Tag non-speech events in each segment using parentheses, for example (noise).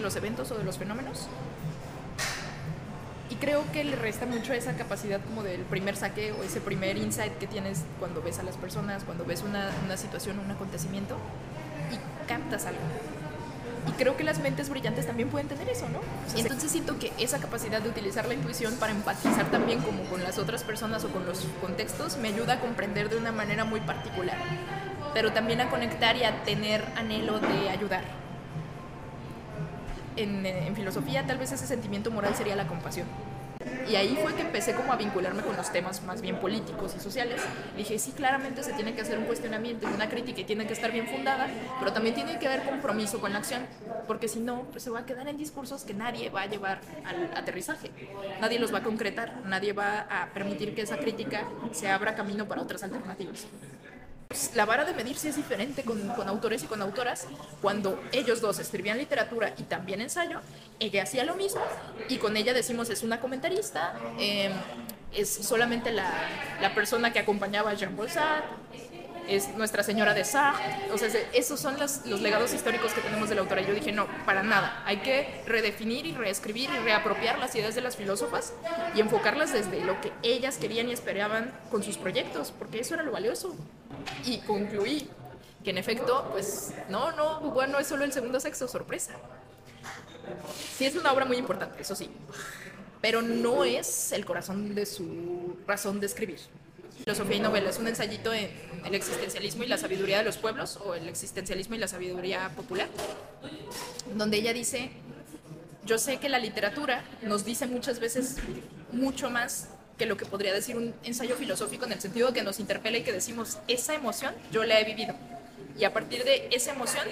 de los eventos o de los fenómenos. Y creo que le resta mucho esa capacidad como del primer saque o ese primer insight que tienes cuando ves a las personas, cuando ves una, una situación o un acontecimiento y captas algo. Y creo que las mentes brillantes también pueden tener eso, ¿no? Y entonces siento que esa capacidad de utilizar la intuición para empatizar también como con las otras personas o con los contextos me ayuda a comprender de una manera muy particular, pero también a conectar y a tener anhelo de ayudar. En, en filosofía tal vez ese sentimiento moral sería la compasión. Y ahí fue que empecé como a vincularme con los temas más bien políticos y sociales. Dije, sí, claramente se tiene que hacer un cuestionamiento y una crítica y tiene que estar bien fundada, pero también tiene que haber compromiso con la acción, porque si no, pues se va a quedar en discursos que nadie va a llevar al aterrizaje. Nadie los va a concretar, nadie va a permitir que esa crítica se abra camino para otras alternativas la vara de medir sí es diferente con, autores y con autoras. Cuando ellos dos escribían literatura y también ensayo, ella hacía lo mismo y con ella decimos es una comentarista, eh, es solamente la, la, persona que acompañaba a Jean-Paul Sartre, es Nuestra Señora de Sartre. O sea, esos son los, los, legados históricos que tenemos de la autora. Yo dije, no, para nada. Hay que redefinir y reescribir y reapropiar las ideas de las filósofas y enfocarlas desde lo que ellas querían y esperaban con sus proyectos, porque eso era lo valioso y concluí que en efecto, pues no, no, bueno, es solo el segundo sexo, sorpresa. Sí es una obra muy importante, eso sí, pero no es el corazón de su razón de escribir. Filosofía y novela es un ensayito en el existencialismo y la sabiduría de los pueblos, o el existencialismo y la sabiduría popular, donde ella dice, yo sé que la literatura nos dice muchas veces mucho más que lo que podría decir un ensayo filosófico en el sentido de que nos interpela y que decimos, esa emoción yo la he vivido. Y a partir de esa emoción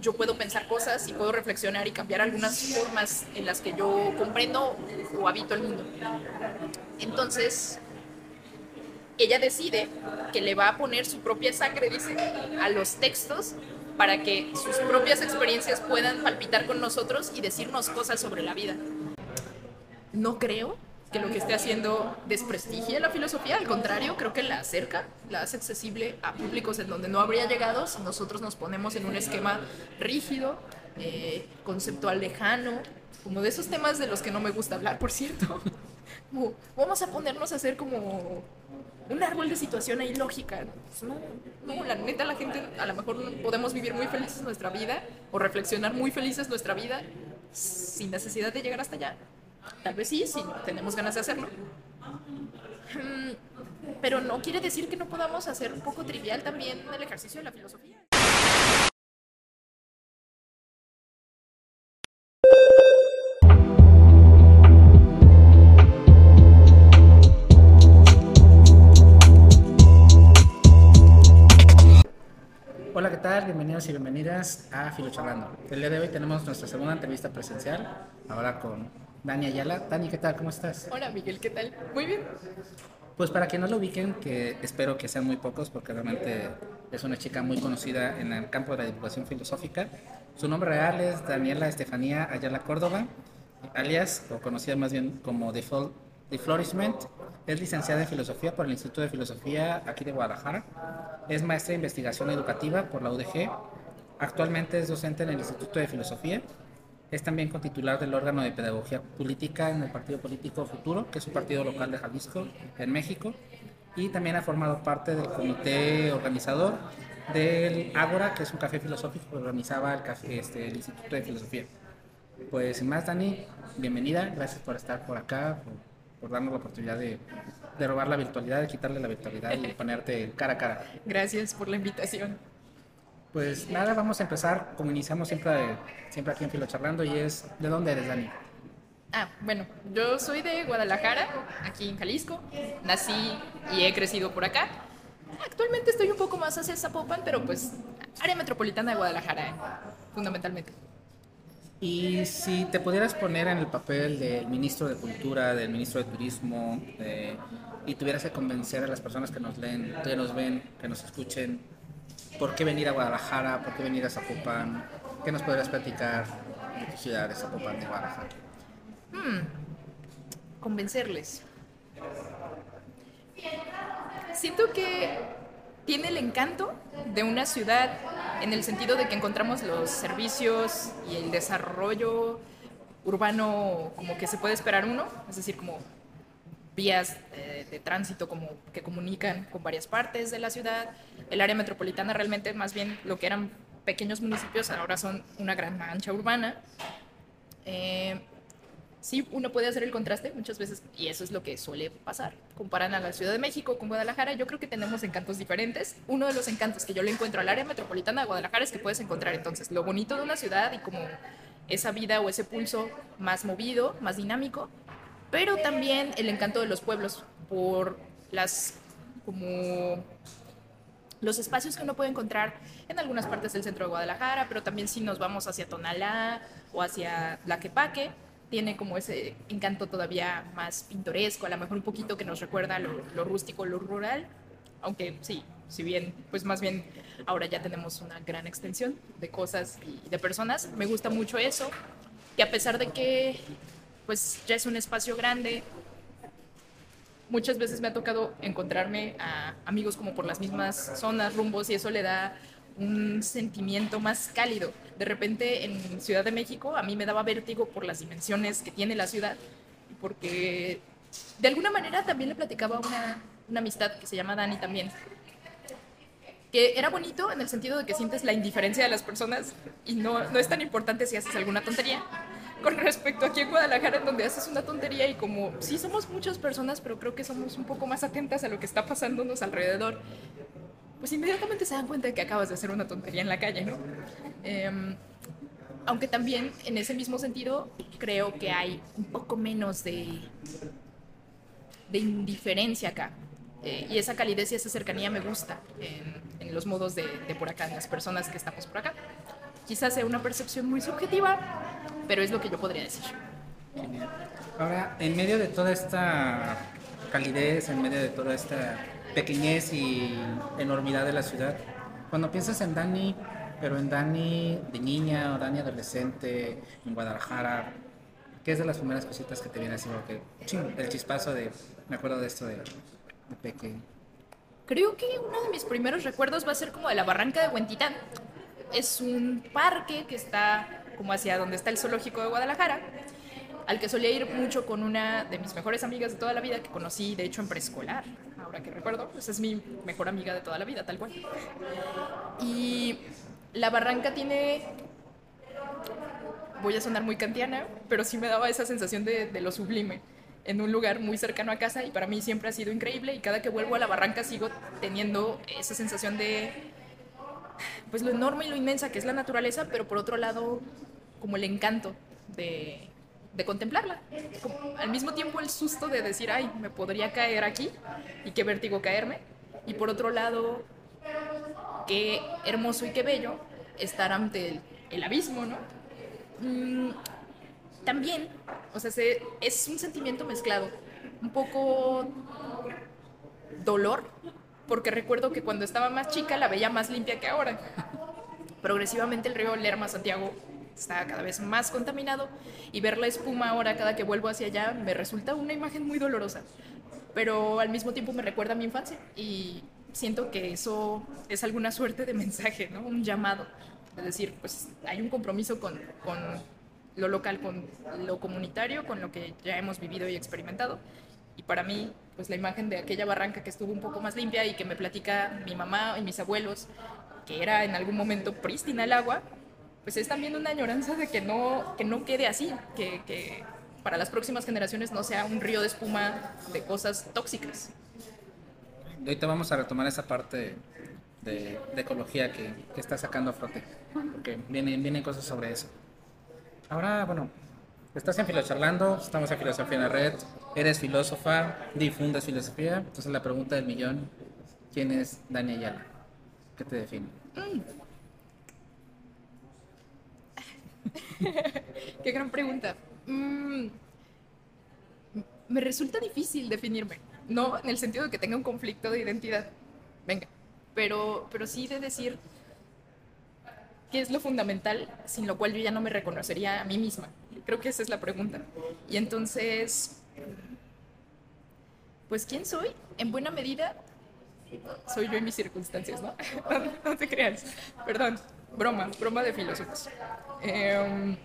yo puedo pensar cosas y puedo reflexionar y cambiar algunas formas en las que yo comprendo o habito el mundo. Entonces, ella decide que le va a poner su propia sangre, dice, a los textos para que sus propias experiencias puedan palpitar con nosotros y decirnos cosas sobre la vida. No creo que lo que esté haciendo desprestigie la filosofía, al contrario, creo que la acerca, la hace accesible a públicos en donde no habría llegado si nosotros nos ponemos en un esquema rígido, eh, conceptual lejano, como de esos temas de los que no me gusta hablar, por cierto. (laughs) Vamos a ponernos a hacer como un árbol de situación ahí lógica. Pues no, la neta, la gente a lo mejor podemos vivir muy felices nuestra vida o reflexionar muy felices nuestra vida sin necesidad de llegar hasta allá. Tal vez sí, si tenemos ganas de hacerlo. Mm, pero no quiere decir que no podamos hacer un poco trivial también el ejercicio de la filosofía. Bienvenidos y bienvenidas a Filocharlando. El día de hoy tenemos nuestra segunda entrevista presencial, ahora con Dani Ayala. Dani, ¿qué tal? ¿Cómo estás? Hola, Miguel, ¿qué tal? Muy bien. Pues para que no lo ubiquen, que espero que sean muy pocos, porque realmente es una chica muy conocida en el campo de la divulgación filosófica. Su nombre real es Daniela Estefanía Ayala Córdoba, alias, o conocida más bien como The, Flourishment. Es licenciada en Filosofía por el Instituto de Filosofía aquí de Guadalajara. Es maestra de Investigación Educativa por la UDG. Actualmente es docente en el Instituto de Filosofía es también cotitular del órgano de pedagogía política en el Partido Político Futuro, que es un partido local de Jalisco, en México. Y también ha formado parte del comité organizador del Ágora, que es un café filosófico que organizaba el, café, este, el Instituto de Filosofía. Pues sin más, Dani, bienvenida. Gracias por estar por acá, por, por darnos la oportunidad de, de robar la virtualidad, de quitarle la virtualidad y (laughs) ponerte cara a cara. Gracias por la invitación. Pues nada, vamos a empezar como iniciamos siempre, siempre aquí en Filo Charlando y es, ¿de dónde eres, Dani? Ah, bueno, yo soy de Guadalajara, aquí en Jalisco. Nací y he crecido por acá. Actualmente estoy un poco más hacia Zapopan, pero pues área metropolitana de Guadalajara, fundamentalmente. Y si te pudieras poner en el papel del ministro de Cultura, del ministro de Turismo, y tuvieras que convencer a las personas que nos leen, que nos ven, que nos escuchen, ¿Por qué venir a Guadalajara? ¿Por qué venir a Zapopan? ¿Qué nos podrías platicar de tu ciudad, de Zapopan, de Guadalajara? Hmm. Convencerles. Siento que tiene el encanto de una ciudad en el sentido de que encontramos los servicios y el desarrollo urbano como que se puede esperar uno, es decir, como vías de tránsito como que comunican con varias partes de la ciudad. El área metropolitana realmente más bien lo que eran pequeños municipios ahora son una gran mancha urbana. Eh, sí, uno puede hacer el contraste muchas veces y eso es lo que suele pasar. Comparan a la Ciudad de México con Guadalajara, yo creo que tenemos encantos diferentes. Uno de los encantos que yo le encuentro al área metropolitana de Guadalajara es que puedes encontrar entonces lo bonito de una ciudad y como esa vida o ese pulso más movido, más dinámico, pero también el encanto de los pueblos por las como los espacios que uno puede encontrar en algunas partes del centro de Guadalajara, pero también si nos vamos hacia Tonalá o hacia Laquepaque, tiene como ese encanto todavía más pintoresco, a lo mejor un poquito que nos recuerda lo, rústico, lo rural, aunque sí, si bien, pues más bien ahora ya tenemos una gran extensión de cosas y de personas, me gusta mucho eso, que a pesar de que pues ya es un espacio grande, muchas veces me ha tocado encontrarme a amigos como por las mismas zonas, rumbos, y eso le da un sentimiento más cálido. De repente en Ciudad de México a mí me daba vértigo por las dimensiones que tiene la ciudad, porque de alguna manera también le platicaba una, una amistad que se llama Dani también, que era bonito en el sentido de que sientes la indiferencia de las personas y no, no es tan importante si haces alguna tontería, con respecto aquí en Guadalajara, en donde haces una tontería y como sí somos muchas personas, pero creo que somos un poco más atentas a lo que está pasándonos alrededor, pues inmediatamente se dan cuenta de que acabas de hacer una tontería en la calle, ¿no? Em, aunque también en ese mismo sentido creo que hay un poco menos de, de indiferencia acá. Eh, y esa calidez y esa cercanía me gusta en, en los modos de, de por acá, en las personas que estamos por acá. Quizás sea una percepción muy subjetiva, pero es lo que yo podría decir. Ahora, en medio de toda esta calidez, en medio de toda esta pequeñez y enormidad de la ciudad, cuando piensas en Dani, pero en Dani de niña o Dani adolescente, en Guadalajara, ¿qué es de las primeras cositas que te viene así? El chispazo de, me acuerdo de esto de, de pequeño. Creo que uno de mis primeros recuerdos va a ser como de la barranca de Huentitán. Es un parque que está como hacia donde está el zoológico de Guadalajara, al que solía ir mucho con una de mis mejores amigas de toda la vida, que conocí de hecho en preescolar, ahora que recuerdo, pues es mi mejor amiga de toda la vida, tal cual. Y la barranca tiene, voy a sonar muy kantiana, pero sí me daba esa sensación de, de lo sublime en un lugar muy cercano a casa y para mí siempre ha sido increíble y cada que vuelvo a la barranca sigo teniendo esa sensación de pues lo enorme y lo inmensa que es la naturaleza, pero por otro lado como el encanto de, de contemplarla. Al mismo tiempo el susto de decir, ay, me podría caer aquí y qué vértigo caerme. Y por otro lado, qué hermoso y qué bello estar ante el, el abismo, ¿no? Mm, también, o sea, se, es un sentimiento mezclado, un poco dolor, porque recuerdo que cuando estaba más chica la veía más limpia que ahora. Progresivamente el río Lerma Santiago está cada vez más contaminado y ver la espuma ahora cada que vuelvo hacia allá me resulta una imagen muy dolorosa, pero al mismo tiempo me recuerda mi infancia y siento que eso es alguna suerte de mensaje, ¿no? un llamado, es decir, pues hay un compromiso con, con lo local, con lo comunitario, con lo que ya hemos vivido y experimentado. Y para mí, pues la imagen de aquella barranca que estuvo un poco más limpia y que me platica mi mamá y mis abuelos, que era en algún momento prístina el agua, pues es también una añoranza de que no, que no quede así, que, que para las próximas generaciones no sea un río de espuma de cosas tóxicas. Ahorita vamos a retomar esa parte de, de ecología que, que, está sacando a flote, porque vienen, vienen cosas sobre eso. Ahora, bueno, estás en Filocharlando, estamos en Filosofía en la Red, eres filósofa, difundes filosofía, entonces la pregunta del millón, ¿quién es Dani Ayala? ¿Qué te define? Mm. (laughs) Qué gran pregunta. Mm. Me resulta difícil definirme, no en el sentido de que tenga un conflicto de identidad, venga, pero, pero sí de decir qué es lo fundamental sin lo cual yo ya no me reconocería a mí misma. Creo que esa es la pregunta. Y entonces, pues ¿quién soy? En buena medida, soy yo y mis circunstancias, ¿no? (laughs) no te creas. Perdón, broma, broma de filósofos. Em,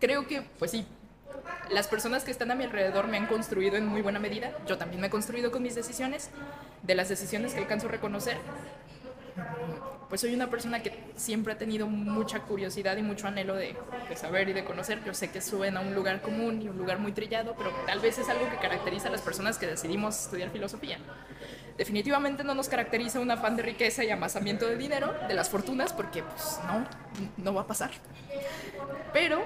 creo que, pues sí, las personas que están a mi alrededor me han construido en muy buena medida. Yo también me he construido con mis decisiones, de las decisiones que alcanzo a reconocer. Pues soy una persona que siempre ha tenido mucha curiosidad y mucho anhelo de, saber y de conocer. Yo sé que suena a un lugar común y un lugar muy trillado, pero tal vez es algo que caracteriza a las personas que decidimos estudiar filosofía. Definitivamente no nos caracteriza un afán de riqueza y amasamiento de dinero, de las fortunas, porque pues no, no va a pasar. Pero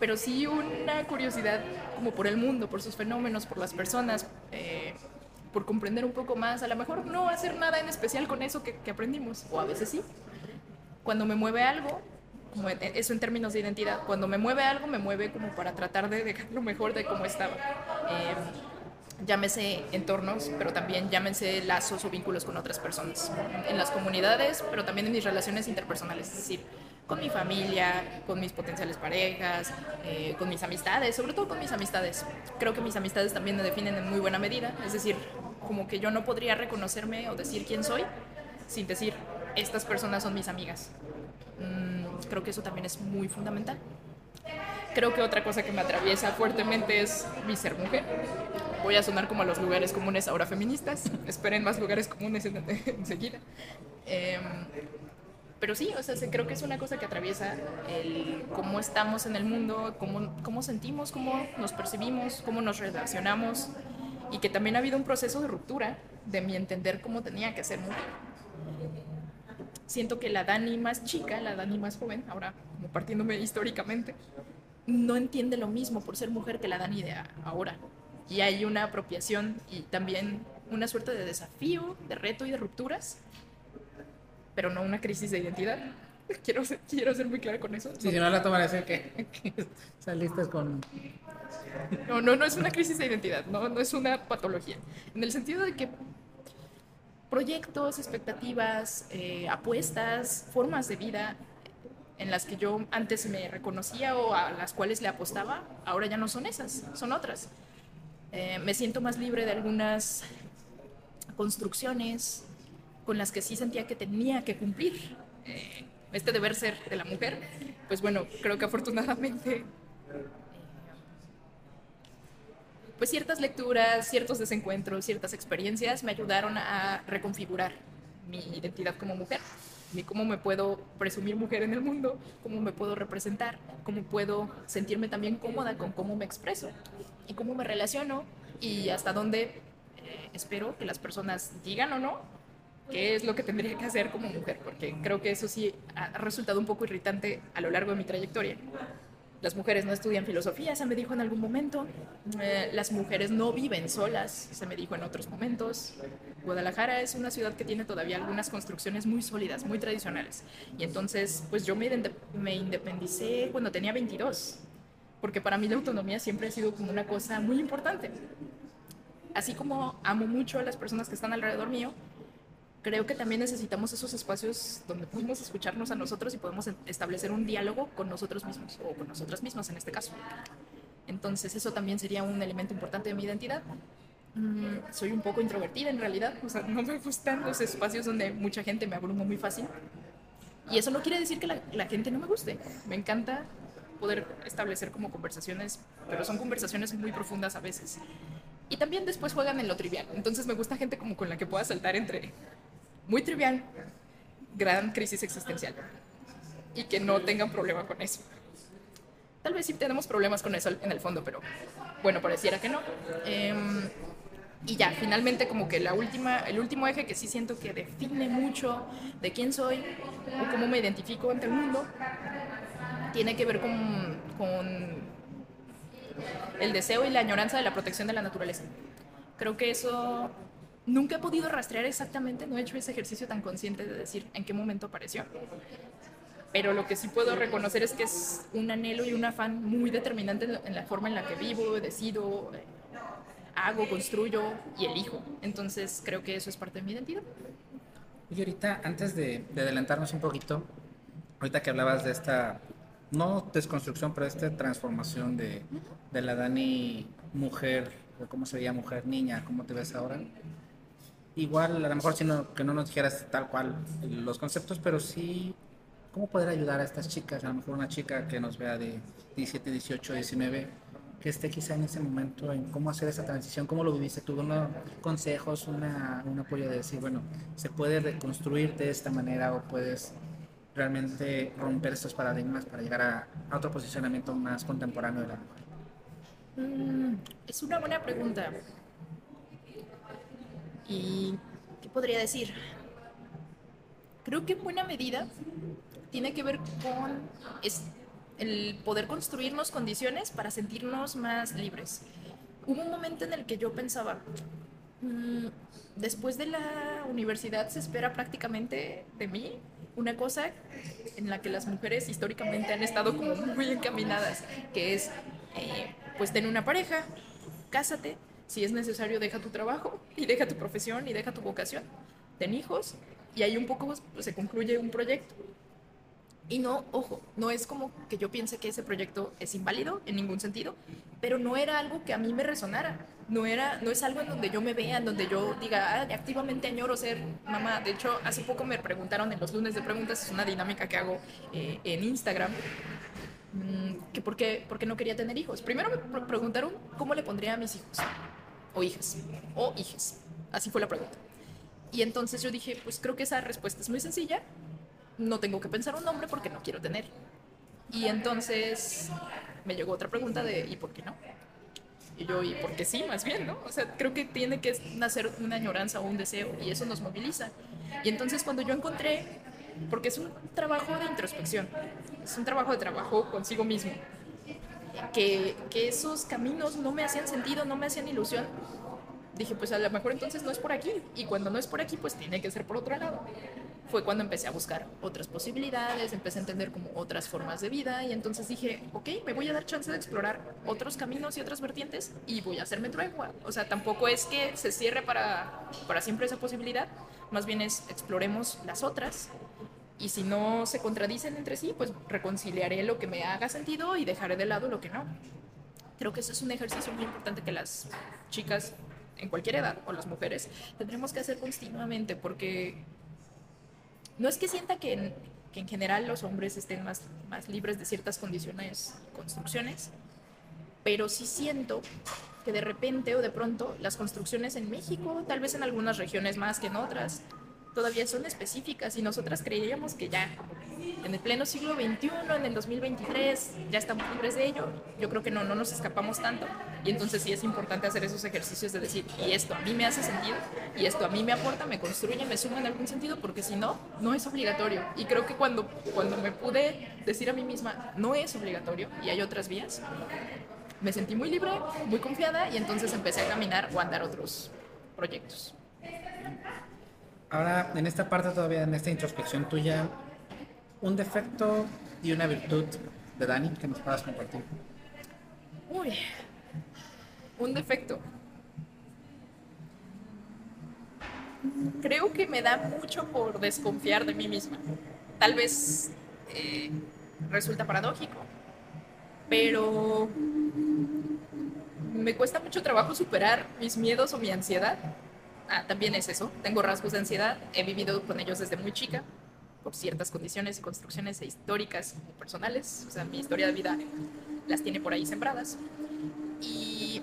pero sí una curiosidad como por el mundo, por sus fenómenos, por las personas, eh, por comprender un poco más. A lo mejor no hacer nada en especial con eso que, que aprendimos, o a veces sí. Cuando me mueve algo, como eso en términos de identidad, cuando me mueve algo, me mueve como para tratar de dejar lo mejor de cómo estaba. Eh, llámese entornos, pero también llámense lazos o vínculos con otras personas, en las comunidades, pero también en mis relaciones interpersonales, es decir, con mi familia, con mis potenciales parejas, eh, con mis amistades, sobre todo con mis amistades. Creo que mis amistades también me definen en muy buena medida, es decir, como que yo no podría reconocerme o decir quién soy sin decir, estas personas son mis amigas. Mm, creo que eso también es muy fundamental. Creo que otra cosa que me atraviesa fuertemente es mi ser mujer. Voy a sonar como a los lugares comunes ahora feministas. Esperen más lugares comunes (laughs) enseguida. Eh, pero sí, o sea, creo que es una cosa que atraviesa el cómo estamos en el mundo, cómo, cómo sentimos, cómo nos percibimos, cómo nos relacionamos y que también ha habido un proceso de ruptura de mi entender cómo tenía que ser mujer. Siento que la Dani más chica, la Dani más joven, ahora como partiéndome históricamente, no entiende lo mismo por ser mujer que la Dani de ahora. Y hay una apropiación y también una suerte de desafío, de reto y de rupturas pero no una crisis de identidad. (laughs) Quiero ser, quiero ser muy clara con eso. Si no la tomaré que, que (laughs) saliste con... No, no, no es una crisis de identidad, no, no es una patología. En el sentido de que proyectos, expectativas, eh, apuestas, formas de vida en las que yo antes me reconocía o a las cuales le apostaba, ahora ya no son esas, son otras. Eh, me siento más libre de algunas construcciones, con las que sí sentía que tenía que cumplir eh, este deber ser de la mujer, pues bueno, creo que afortunadamente eh, pues ciertas lecturas, ciertos desencuentros, ciertas experiencias me ayudaron a reconfigurar mi identidad como mujer, y cómo me puedo presumir mujer en el mundo, cómo me puedo representar, cómo puedo sentirme también cómoda con cómo me expreso y cómo me relaciono y hasta dónde eh, espero que las personas digan o no qué es lo que tendría que hacer como mujer, porque creo que eso sí ha resultado un poco irritante a lo largo de mi trayectoria. Las mujeres no estudian filosofía, se me dijo en algún momento. Eh, las mujeres no viven solas, se me dijo en otros momentos. Guadalajara es una ciudad que tiene todavía algunas construcciones muy sólidas, muy tradicionales. Y entonces, pues yo me, me independicé cuando tenía 22, porque para mí la autonomía siempre ha sido como una cosa muy importante. Así como amo mucho a las personas que están alrededor mío, creo que también necesitamos esos espacios donde podemos escucharnos a nosotros y podemos establecer un diálogo con nosotros mismos o con nosotras mismas en este caso. Entonces eso también sería un elemento importante de mi identidad. Mm, soy un poco introvertida en realidad, o sea, no me gustan los espacios donde mucha gente me abruma muy fácil. Y eso no quiere decir que la, la gente no me guste. Me encanta poder establecer como conversaciones, pero son conversaciones muy profundas a veces. Y también después juegan en lo trivial. Entonces me gusta gente como con la que pueda saltar entre muy trivial, gran crisis existencial y que no tengan problema con eso. Tal vez sí tenemos problemas con eso en el fondo, pero bueno, pareciera que no. Em, y ya, finalmente como que la última, el último eje que sí siento que define mucho de quién soy o cómo me identifico ante el mundo, tiene que ver con, con el deseo y la añoranza de la protección de la naturaleza. Creo que eso nunca he podido rastrear exactamente, no he hecho ese ejercicio tan consciente de decir en qué momento apareció. Pero lo que sí puedo reconocer es que es un anhelo y un afán muy determinante en la forma en la que vivo, decido, hago, construyo y elijo. Entonces creo que eso es parte de mi identidad. Y ahorita, antes de, adelantarnos un poquito, ahorita que hablabas de esta, no desconstrucción, pero esta transformación de, de la Dani mujer, cómo sería mujer niña, cómo te ves ahora, igual, a lo mejor si no, que no nos dijeras tal cual los conceptos, pero sí, ¿cómo poder ayudar a estas chicas? A lo mejor una chica que nos vea de 17, 18, 19, que esté quizá en ese momento en cómo hacer esa transición, cómo lo viviste tú, unos consejos, una, un apoyo de decir, bueno, se puede reconstruir de esta manera o puedes realmente romper estos paradigmas para llegar a, a otro posicionamiento más contemporáneo de la mujer. Mm, es una buena pregunta. ¿Y qué podría decir? Creo que en buena medida tiene que ver con el poder construirnos condiciones para sentirnos más libres. Hubo un momento en el que yo pensaba, mm, después de la universidad se espera prácticamente de mí una cosa en la que las mujeres históricamente han estado como muy encaminadas, que es, eh, pues ten una pareja, cásate, si es necesario deja tu trabajo y deja tu profesión y deja tu vocación, ten hijos y ahí un poco pues, se concluye un proyecto. Y no, ojo, no es como que yo piense que ese proyecto es inválido en ningún sentido, pero no era algo que a mí me resonara. No, era, no es algo en donde yo me vea, en donde yo diga, ah, activamente añoro ser mamá. De hecho, hace poco me preguntaron en los lunes de preguntas, es una dinámica que hago eh, en Instagram, mm, que por qué, por qué no quería tener hijos. Primero me preguntaron cómo le pondría a mis hijos, o hijas, o hijas. Así fue la pregunta. Y entonces yo dije, pues creo que esa respuesta es muy sencilla no tengo que pensar un nombre porque no quiero tener. Y entonces me llegó otra pregunta de ¿y por qué no? Y yo, ¿y por qué sí? Más bien, ¿no? O sea, creo que tiene que nacer una añoranza o un deseo y eso nos moviliza. Y entonces cuando yo encontré, porque es un trabajo de introspección, es un trabajo de trabajo consigo mismo, que, que esos caminos no me hacían sentido, no me hacían ilusión, dije, pues a lo mejor entonces no es por aquí. Y cuando no es por aquí, pues tiene que ser por otro lado fue cuando empecé a buscar otras posibilidades, empecé a entender como otras formas de vida y entonces dije, ok, me voy a dar chance de explorar otros caminos y otras vertientes y voy a hacerme tregua. O sea, tampoco es que se cierre para, para siempre esa posibilidad, más bien es exploremos las otras y si no se contradicen entre sí, pues reconciliaré lo que me haga sentido y dejaré de lado lo que no. Creo que eso es un ejercicio muy importante que las chicas en cualquier edad o las mujeres tendremos que hacer continuamente porque no es que sienta que en, que en general los hombres estén más, más libres de ciertas condiciones y construcciones, pero sí siento que de repente o de pronto las construcciones en México, tal vez en algunas regiones más que en otras, todavía son específicas y nosotras creíamos que ya en el pleno siglo XXI, en el 2023, ya estamos libres de ello. Yo creo que no, no nos escapamos tanto. Y entonces sí es importante hacer esos ejercicios de decir, y esto a mí me hace sentido, y esto a mí me aporta, me construye, me suma en algún sentido, porque si no, no es obligatorio. Y creo que cuando, cuando me pude decir a mí misma, no es obligatorio, y hay otras vías, me sentí muy libre, muy confiada, y entonces empecé a caminar o a andar otros proyectos. Ahora, en esta parte todavía, en esta introspección tuya, un defecto y una virtud de Dani que nos puedas compartir. Uy, un defecto. Creo que me da mucho por desconfiar de mí misma. Tal vez eh, resulta paradójico, pero me cuesta mucho trabajo superar mis miedos o mi ansiedad. Ah, también es eso. Tengo rasgos de ansiedad. He vivido con ellos desde muy chica por ciertas condiciones y construcciones históricas y personales. O sea, mi historia de vida las tiene por ahí sembradas. Y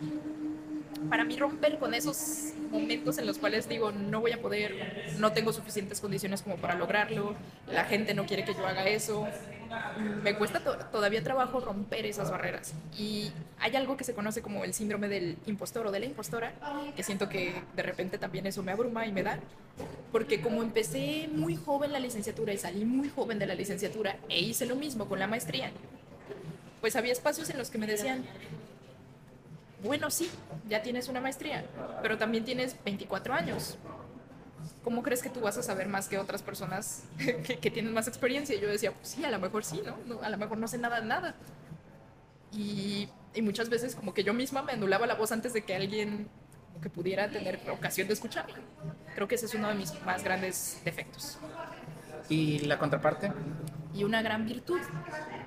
para mí romper con esos momentos en los cuales digo, no voy a poder, no tengo suficientes condiciones como para lograrlo, la gente no quiere que yo haga eso, me cuesta todavía trabajo romper esas barreras. Y hay algo que se conoce como el síndrome del impostor o de la impostora, que siento que de repente también eso me abruma y me da, porque como empecé muy joven la licenciatura y salí muy joven de la licenciatura e hice lo mismo con la maestría, pues había espacios en los que me decían, bueno, sí, ya tienes una maestría, pero también tienes 24 años. ¿Cómo crees que tú vas a saber más que otras personas (laughs) que, tienen más experiencia? Y yo decía, pues sí, a lo mejor sí, ¿no? A lo mejor no sé nada, nada. Y, y, muchas veces como que yo misma me anulaba la voz antes de que alguien que pudiera tener ocasión de escucharla. Creo que ese es uno de mis más grandes defectos. ¿Y la contraparte? Y una gran virtud.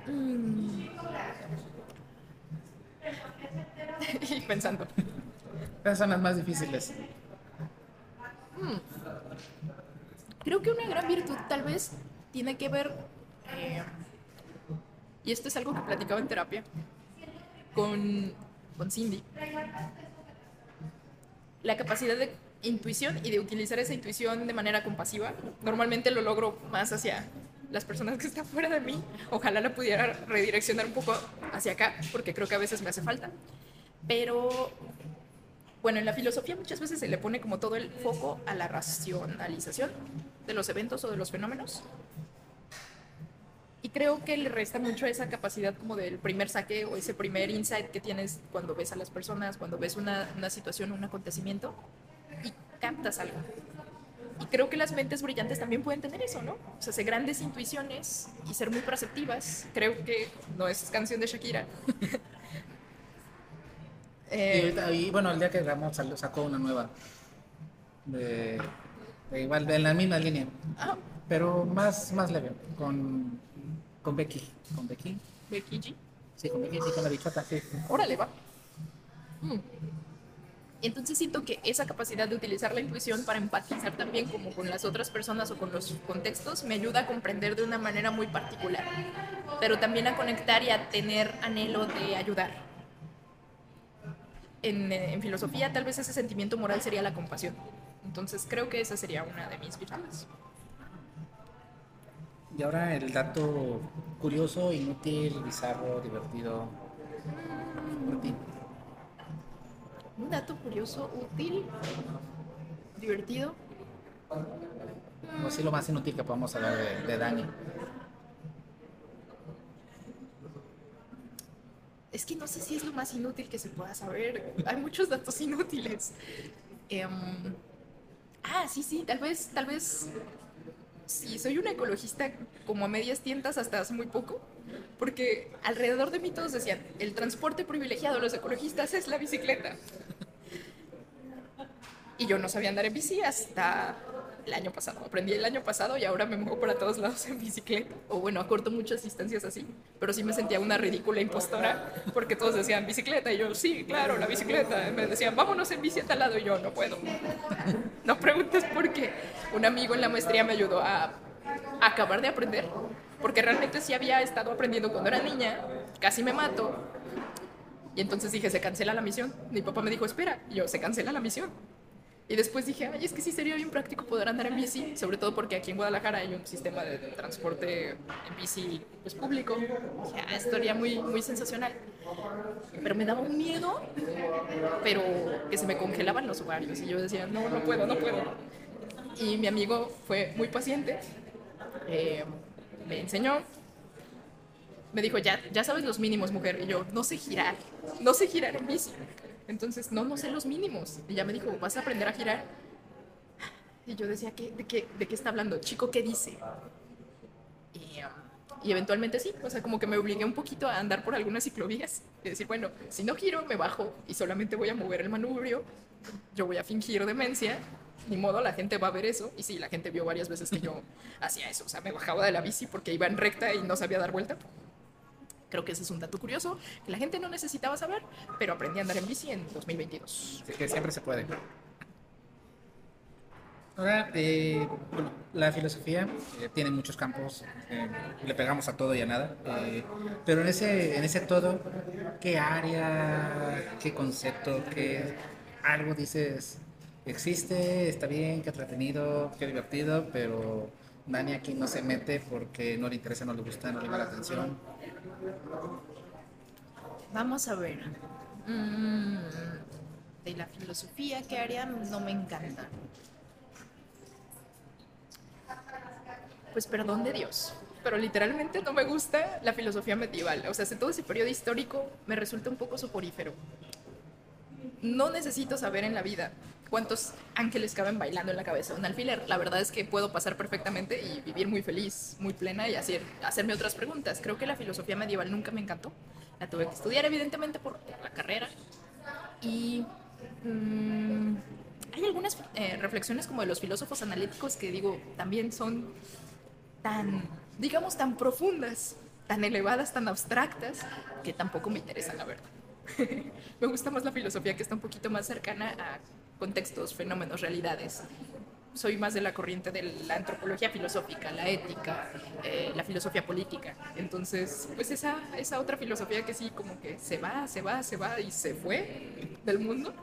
Mm. (laughs) y pensando. Esas son las más difíciles. Hmm. Creo que una gran virtud tal vez tiene que ver, eh, y esto es algo que platicaba en terapia con, con Cindy, la capacidad de intuición y de utilizar esa intuición de manera compasiva. Normalmente lo logro más hacia las personas que están fuera de mí. Ojalá la pudiera redireccionar un poco hacia acá, porque creo que a veces me hace falta. Pero bueno, en la filosofía muchas veces se le pone como todo el foco a la racionalización de los eventos o de los fenómenos. Y creo que le resta mucho esa capacidad como del primer saque o ese primer insight que tienes cuando ves a las personas, cuando ves una, una situación un acontecimiento y captas algo. Y creo que las mentes brillantes también pueden tener eso, ¿no? O sea, hacer grandes intuiciones y ser muy perceptivas. Creo que no es canción de Shakira. (laughs) Eh, y, bueno, el día que grabamos sacó una nueva. De, igual, de la misma línea. Ah. Pero más, más leve, con, con Becky. ¿Con Becky? ¿Becky G? Sí, con Becky G, con la bichota, sí. Órale, va. Mm. Entonces siento que esa capacidad de utilizar la intuición para empatizar también como con las otras personas o con los contextos me ayuda a comprender de una manera muy particular, pero también a conectar y a tener anhelo de ayudar. En, en filosofía tal vez ese sentimiento moral sería la compasión. Entonces creo que esa sería una de mis virtudes. Y ahora el dato curioso, inútil, bizarro, divertido. Un dato curioso, útil, divertido. No sé lo más inútil que podemos hablar de, Dani. Es que no sé si es lo más inútil que se pueda saber. Hay muchos datos inútiles. Em, ah, sí, sí, tal vez, tal vez. Sí, soy una ecologista como a medias tientas hasta hace muy poco porque alrededor de mí todos decían, el transporte privilegiado de los ecologistas es la bicicleta. Y yo no sabía andar en bici hasta el año pasado. Aprendí el año pasado y ahora me muevo para todos lados en bicicleta. O bueno, acorto muchas distancias así. Pero sí me sentía una ridícula impostora porque todos decían bicicleta y yo, sí, claro, la bicicleta. me decían, vámonos en bici a tal lado y yo, no puedo. (laughs) No preguntes por qué. Un amigo en la maestría me ayudó a acabar de aprender porque realmente sí había estado aprendiendo cuando era niña, casi me mato. Y entonces dije, se cancela la misión. Mi papá me dijo, espera, y yo, se cancela la misión. Y después dije, ay, es que sí sería bien práctico poder andar en bici, sobre todo porque aquí en Guadalajara hay un sistema de transporte en bici pues, público. Dije, ah, esto sería muy, muy sensacional. Pero me daba un miedo, pero que se me congelaban los ovarios. Y yo decía, no, no puedo, no puedo. Y mi amigo fue muy paciente. Eh, me enseñó, me dijo, ya, ya sabes los mínimos, mujer. Y yo, no sé girar, no sé girar en bici. Entonces, no, no sé los mínimos. Y ya me dijo, vas a aprender a girar. Y yo decía, ¿qué, de, qué, ¿de qué está hablando? Chico, ¿qué dice? Y, um, y, eventualmente sí, o sea, como que me obligué un poquito a andar por algunas ciclovías y decir, bueno, si no giro, me bajo y solamente voy a mover el manubrio, yo voy a fingir demencia ni modo, la gente va a ver eso. Y sí, la gente vio varias veces que yo (laughs) hacía eso. O sea, me bajaba de la bici porque iba en recta y no sabía dar vuelta. Creo que ese es un dato curioso que la gente no necesitaba saber, pero aprendí a andar en bici en 2022. Así que siempre se puede. Ahora, eh, bueno, la filosofía eh, tiene muchos campos, eh, le pegamos a todo y a nada, pero en ese, en ese todo, ¿qué área, qué concepto, qué algo dices, existe, está bien, qué entretenido, qué divertido, pero Dani aquí no se mete porque no le interesa, no le gusta, no le llama la atención. Vamos a ver. Mm, de la filosofía, ¿qué área no me encanta? Pues perdón de Dios, pero literalmente no me gusta la filosofía medieval. O sea, todo ese periodo histórico me resulta un poco soporífero. No necesito saber en la vida cuántos ángeles caben bailando en la cabeza un alfiler. La verdad es que puedo pasar perfectamente y vivir muy feliz, muy plena y hacer, hacerme otras preguntas. Creo que la filosofía medieval nunca me encantó. La tuve que estudiar evidentemente por la carrera. Y mm, hay algunas eh, reflexiones como de los filósofos analíticos que digo, también son tan, digamos, tan profundas, tan elevadas, tan abstractas, que tampoco me interesan, la verdad. (laughs) me gusta más la filosofía que está un poquito más cercana a contextos, fenómenos, realidades. soy más de la corriente de la antropología filosófica, la ética, eh, la filosofía política. Entonces, pues esa, esa otra filosofía que sí, como que se va, se va, se va y se fue del mundo,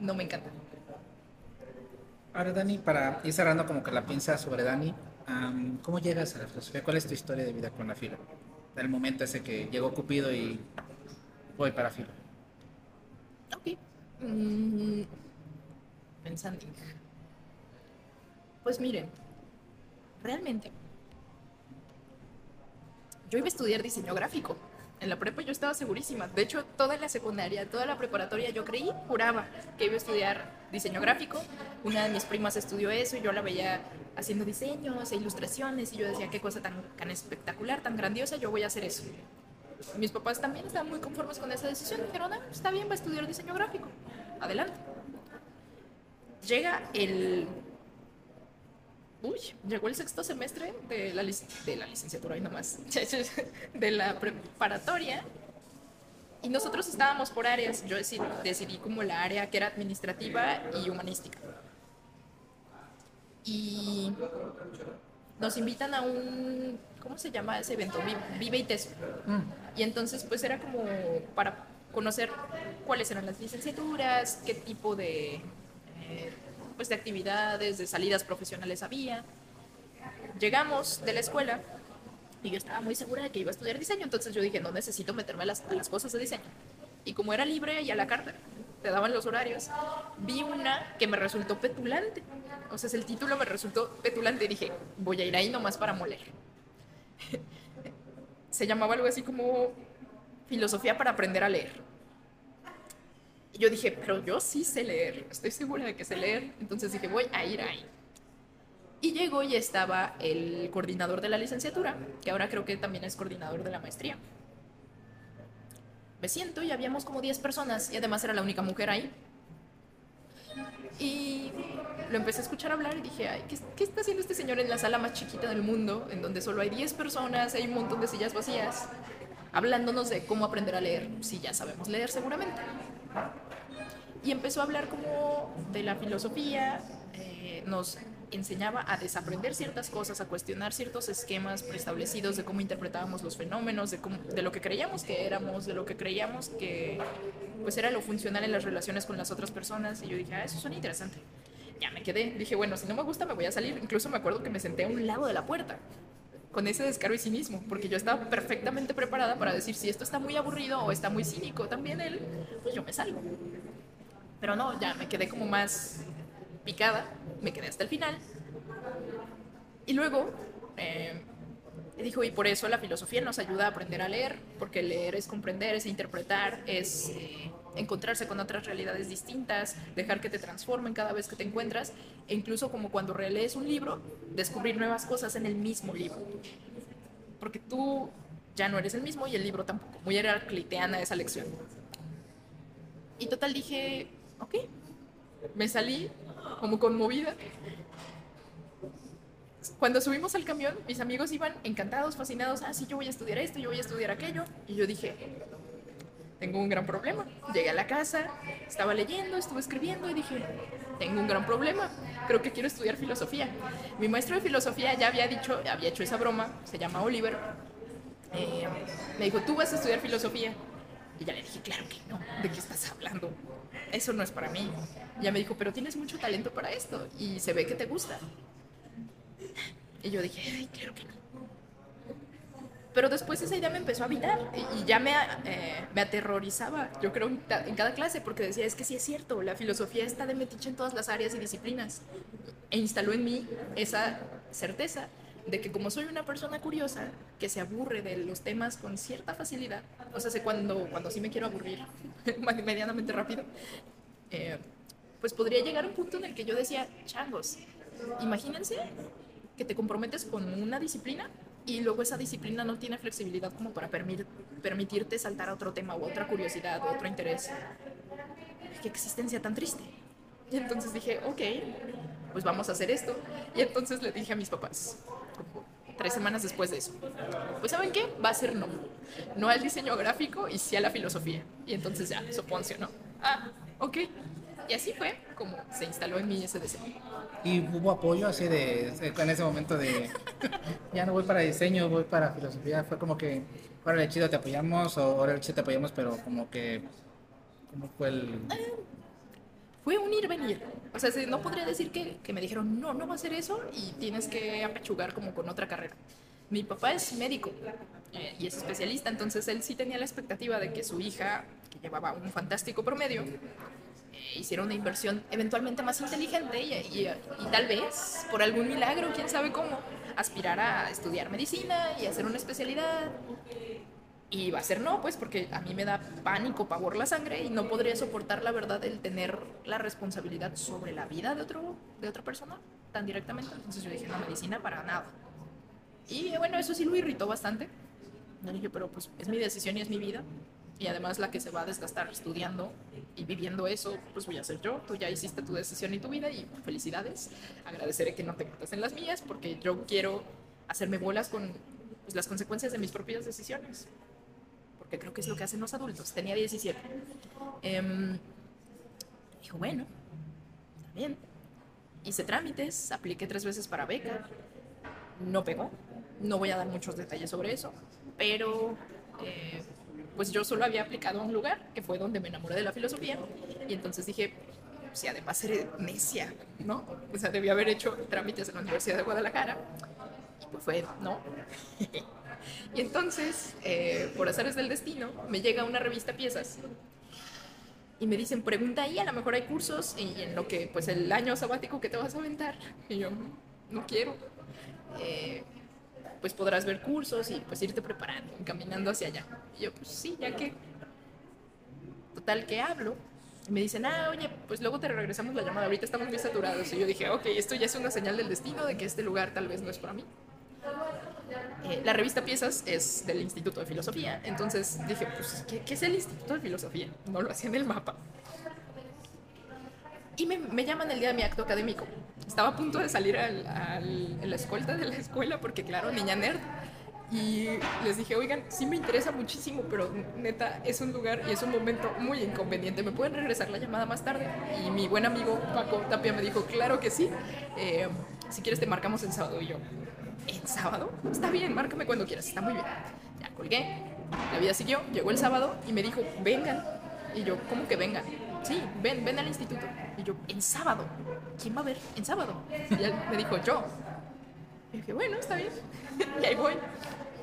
no me encanta. Ahora, Dani, para ir cerrando como que la piensa sobre Dani, ¿cómo llegas a la filosofía? ¿Cuál es tu historia de vida con la filo? Del momento ese que llegó Cupido y voy para filo. Ok. Mm, pensando. Pues miren, realmente yo iba a estudiar diseño gráfico. En la prepa yo estaba segurísima. De hecho, toda la secundaria, toda la preparatoria, yo creí, juraba que iba a estudiar diseño gráfico. Una de mis primas estudió eso y yo la veía haciendo diseños e ilustraciones y yo decía, qué cosa tan, tan espectacular, tan grandiosa, yo voy a hacer eso. Mis papás también estaban muy conformes con esa decisión. Dijeron, ah, está bien, va a estudiar diseño gráfico. Adelante. Llega el uy, llegó el sexto semestre de la, de la licenciatura y nomás, (laughs) de la preparatoria. Y nosotros estábamos por áreas. Yo decidí, decidí como la área que era administrativa y humanística. Y nos invitan a un, ¿cómo se llama ese evento? Vive y Teso. Mm. Y entonces pues era como para conocer cuáles eran las licenciaturas, qué tipo de... Eh, pues, de actividades, de salidas profesionales había. Llegamos de la escuela y yo estaba muy segura de que iba a estudiar diseño, entonces yo dije, no necesito meterme a las, las cosas de diseño. Y como era libre y a la carta, te daban los horarios, vi una que me resultó petulante. O sea, el título me resultó petulante y dije, voy a ir ahí nomás para moler. Se llamaba algo así como filosofía para aprender a leer. Y yo dije, pero yo sí sé leer, estoy segura de que sé leer. Entonces dije, voy a ir ahí. Y llegó y estaba el coordinador de la licenciatura, que ahora creo que también es coordinador de la maestría. Me siento y habíamos como 10 personas y además era la única mujer ahí. Y lo empecé a escuchar hablar y dije, Ay, ¿qué, ¿qué, está haciendo este señor en la sala más chiquita del mundo, en donde solo hay 10 personas, hay un montón de sillas vacías, hablándonos de cómo aprender a leer, si ya sabemos leer seguramente? y empezó a hablar como de la filosofía, eh, nos enseñaba a desaprender ciertas cosas, a cuestionar ciertos esquemas preestablecidos de cómo interpretábamos los fenómenos, de, cómo, de lo que creíamos que éramos, de lo que creíamos que pues era lo funcional en las relaciones con las otras personas. Y yo dije, ah, eso suena interesante. Ya me quedé, dije, bueno, si no me gusta me voy a salir. Incluso me acuerdo que me senté a un lado de la puerta con ese descaro y cinismo, porque yo estaba perfectamente preparada para decir si esto está muy aburrido o está muy cínico también él, pues yo me salgo. Pero no, ya me quedé como más picada, me quedé hasta el final. Y luego eh, dijo, y por eso la filosofía nos ayuda a aprender a leer, porque leer es comprender, es interpretar, es eh, encontrarse con otras realidades distintas, dejar que te transformen cada vez que te encuentras, e incluso como cuando relees un libro, descubrir nuevas cosas en el mismo libro. Porque tú ya no eres el mismo y el libro tampoco. Muy heracliteana esa lección. Y total dije, ok. Me salí como conmovida. Cuando subimos al camión, mis amigos iban encantados, fascinados. Ah, sí, yo voy a estudiar esto, yo voy a estudiar aquello. Y yo dije, tengo un gran problema. Llegué a la casa, estaba leyendo, estuve escribiendo y dije, tengo un gran problema. Creo que quiero estudiar filosofía. Mi maestro de filosofía ya había dicho, había hecho esa broma, se llama Oliver. Eh, me dijo, tú vas a estudiar filosofía. Y ya le dije, claro que no, ¿de qué estás hablando? Eso no es para mí. Y ella me dijo, pero tienes mucho talento para esto y se ve que te gusta. Y yo dije, ay, claro que no. Pero después esa idea me empezó a habitar y, ya me, eh, me aterrorizaba, yo creo, en, en cada clase, porque decía, es que sí es cierto, la filosofía está de metiche en todas las áreas y disciplinas. E instaló en mí esa certeza de que como soy una persona curiosa, que se aburre de los temas con cierta facilidad, o sea, sé cuando, cuando sí me quiero aburrir (laughs) medianamente rápido, eh, pues podría llegar a un punto en el que yo decía, changos, imagínense que te comprometes con una disciplina y luego esa disciplina no tiene flexibilidad como para permitirte saltar a otro tema o otra curiosidad o otro interés. Qué existencia tan triste. Y entonces dije, ok, pues vamos a hacer esto. Y entonces le dije a mis papás, tres semanas después de eso. Pues ¿saben qué? Va a ser no. No al diseño gráfico y sí a la filosofía. Y entonces ya, Soponcio, ¿no? Ah, ok. Y así fue como se instaló en ese deseo. ¿Y hubo apoyo así de, en ese momento de, (laughs) ya no voy para diseño, voy para filosofía? Fue como que, ahora el chido te apoyamos, o ahora el chido te apoyamos, pero como que, ¿cómo fue el...? Fue un ir venir. O sea, no podría decir que, que me dijeron, no, no va a ser eso y tienes que apechugar como con otra carrera. Mi papá es médico eh, y es especialista, entonces él sí tenía la expectativa de que su hija, que llevaba un fantático promedio, eh, hiciera una inversión eventualmente más inteligente y, y, y, tal vez, por algún milagro, quién sabe cómo, aspirar a estudiar medicina y hacer una especialidad. Y va a ser no, pues porque a mí me da pánico, pavor la sangre y no podría soportar la verdad el tener la responsabilidad sobre la vida de, otro, de otra persona tan directamente. Entonces yo dije, no, medicina para nada. Y bueno, eso sí lo irritó bastante. Yo dije, pero pues es mi decisión y es mi vida. Y además la que se va a desgastar estudiando y viviendo eso, pues voy a ser yo. Tú ya hiciste tu decisión y tu vida y felicidades. Agradeceré que no te metas en las mías porque yo quiero hacerme bolas con pues, las consecuencias de mis propias decisiones. Creo que es lo que hacen los adultos. Tenía 17. Eh, dijo, bueno, está bien. Hice trámites, apliqué tres veces para beca. No pegó no voy a dar muchos detalles sobre eso, pero eh, pues yo solo había aplicado a un lugar, que fue donde me enamoré de la filosofía, y entonces dije, si además seré necia, ¿no? O sea, debía haber hecho trámites en la Universidad de Guadalajara, pues fue, no. (laughs) y entonces, eh, por azares del destino, me llega una revista Piezas, y me dicen, pregunta ahí, a lo mejor hay cursos, y en lo que, pues el año sabático que te vas a aventar, y yo, no quiero. Eh, pues podrás ver cursos y pues irte preparando, caminando hacia allá. Y yo, pues sí, ya que. Total, que hablo. Y me dicen, ah, oye, pues luego te regresamos la llamada, ahorita estamos muy saturados. Y yo dije, ok, esto ya es una señal del destino de que este lugar tal vez no es para mí. Eh, la revista Piezas es del Instituto de Filosofía, entonces dije, pues, ¿qué, ¿qué, es el Instituto de Filosofía? No lo hacía en el mapa. Y me, me, llaman el día de mi acto académico. Estaba a punto de salir al, al, en la escolta de la escuela porque, claro, niña nerd. Y les dije, oigan, sí me interesa muchísimo, pero neta, es un lugar y es un momento muy inconveniente. ¿Me pueden regresar la llamada más tarde? Y mi buen amigo Paco Tapia me dijo, claro que sí. Eh, si quieres te marcamos en sábado. Y yo, ¿en sábado? Está bien, márcame cuando quieras, está muy bien. Ya colgué, la vida siguió, llegó el sábado y me dijo, vengan. Y yo, ¿cómo que vengan? sí, ven, ven al instituto. Y yo, en sábado. ¿Quién va a ver? En sábado. Y él me dijo, yo. Y dije, bueno, está bien. (laughs) y ahí voy.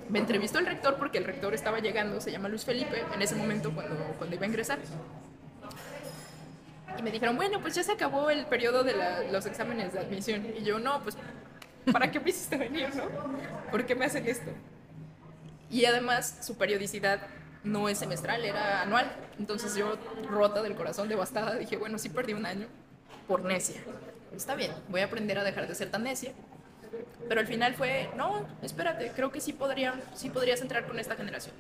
Me entrevistó el rector porque el rector estaba llegando, se llama Luis Felipe, en ese momento cuando, cuando iba a ingresar. Y me dijeron, bueno, pues ya se acabó el periodo de la, los exámenes de admisión. Y yo, no, pues, ¿para qué me hiciste venir, no? ¿Por qué me hacen esto? Y además, su periodicidad no es semestral, era anual. Entonces yo, rota del corazón, devastada, dije, bueno, sí perdí un año por necia. Está bien, voy a aprender a dejar de ser tan necia. Pero al final fue, no, espérate, creo que sí, podría, sí podrías entrar con esta generación.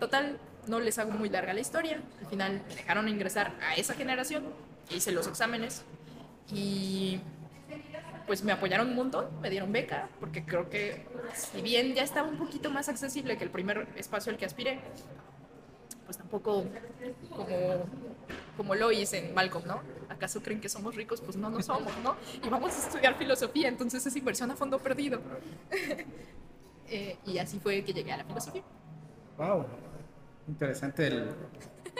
Total, no les hago muy larga la historia. Al final me dejaron ingresar a esa generación, hice los exámenes y pues me apoyaron un montón, me dieron beca, porque creo que si bien ya estaba un poquito más accesible que el primer espacio al que aspiré, pues tampoco como, como lo hice en Malcolm, ¿no? ¿Acaso creen que somos ricos? Pues no, no somos, ¿no? Y vamos a estudiar filosofía, entonces es inversión a fondo perdido. (laughs) eh, y así fue que llegué a la filosofía. ¡Wow! Interesante el,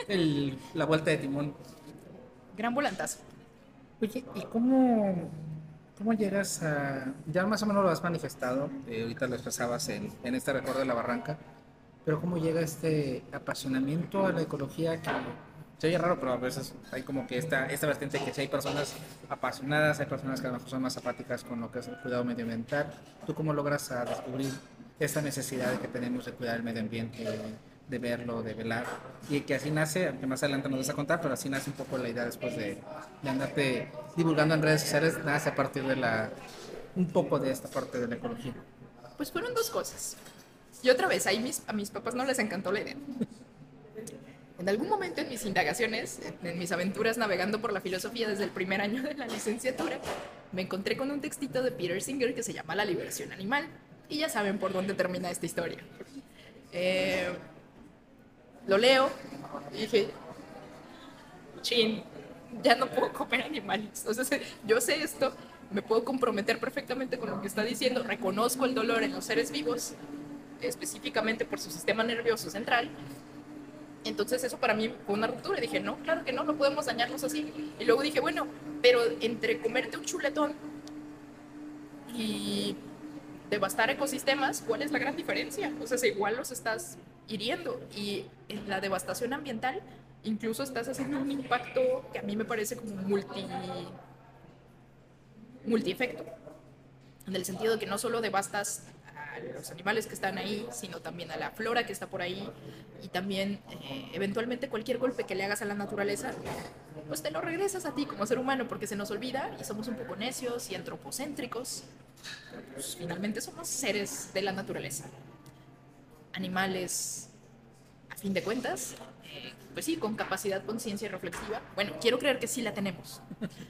el, la vuelta de timón. Gran volantazo. Oye, ¿y cómo, cómo llegas a...? Ya más o menos lo has manifestado, eh, ahorita lo expresabas en, en este recuerdo de la barranca, pero cómo llega este apasionamiento a la ecología que se oye raro, pero a veces hay como que esta, esta vertiente que si hay personas apasionadas, hay personas que a lo mejor son más apáticas con lo que es el cuidado medioambiental. ¿Tú cómo logras a descubrir esta necesidad que tenemos de cuidar el medio ambiente, de, de verlo, de velar? Y que así nace, aunque más adelante nos vas a contar, pero así nace un poco la idea después de, de andarte divulgando en redes sociales, nace a partir de la, un poco de esta parte de la ecología. Pues fueron dos cosas. Y otra vez, ahí a mis papás no les encantó la idea. En algún momento en mis indagaciones, en mis aventuras navegando por la filosofía desde el primer año de la licenciatura, me encontré con un textito de Peter Singer que se llama La liberación animal. Y ya saben por dónde termina esta historia. Eh, lo leo y dije, chin, ya no puedo comer animales. O sea, yo sé esto, me puedo comprometer perfectamente con lo que está diciendo, reconozco el dolor en los seres vivos, específicamente por su sistema nervioso central. Entonces eso para mí fue una ruptura. Dije, no, claro que no, no podemos dañarnos así. Y luego dije, bueno, pero entre comerte un chuletón y devastar ecosistemas, ¿cuál es la gran diferencia? O sea, igual los estás hiriendo. Y en la devastación ambiental incluso estás haciendo un impacto que a mí me parece como multi multi-efecto. En el sentido de que no solo devastas a los animales que están ahí, sino también a la flora que está por ahí y también eh, eventualmente cualquier golpe que le hagas a la naturaleza, pues te lo regresas a ti como ser humano porque se nos olvida y somos un poco necios y antropocéntricos. Pues finalmente somos seres de la naturaleza, animales a fin de cuentas, eh, pues sí, con capacidad, conciencia reflexiva. Bueno, quiero creer que sí la tenemos.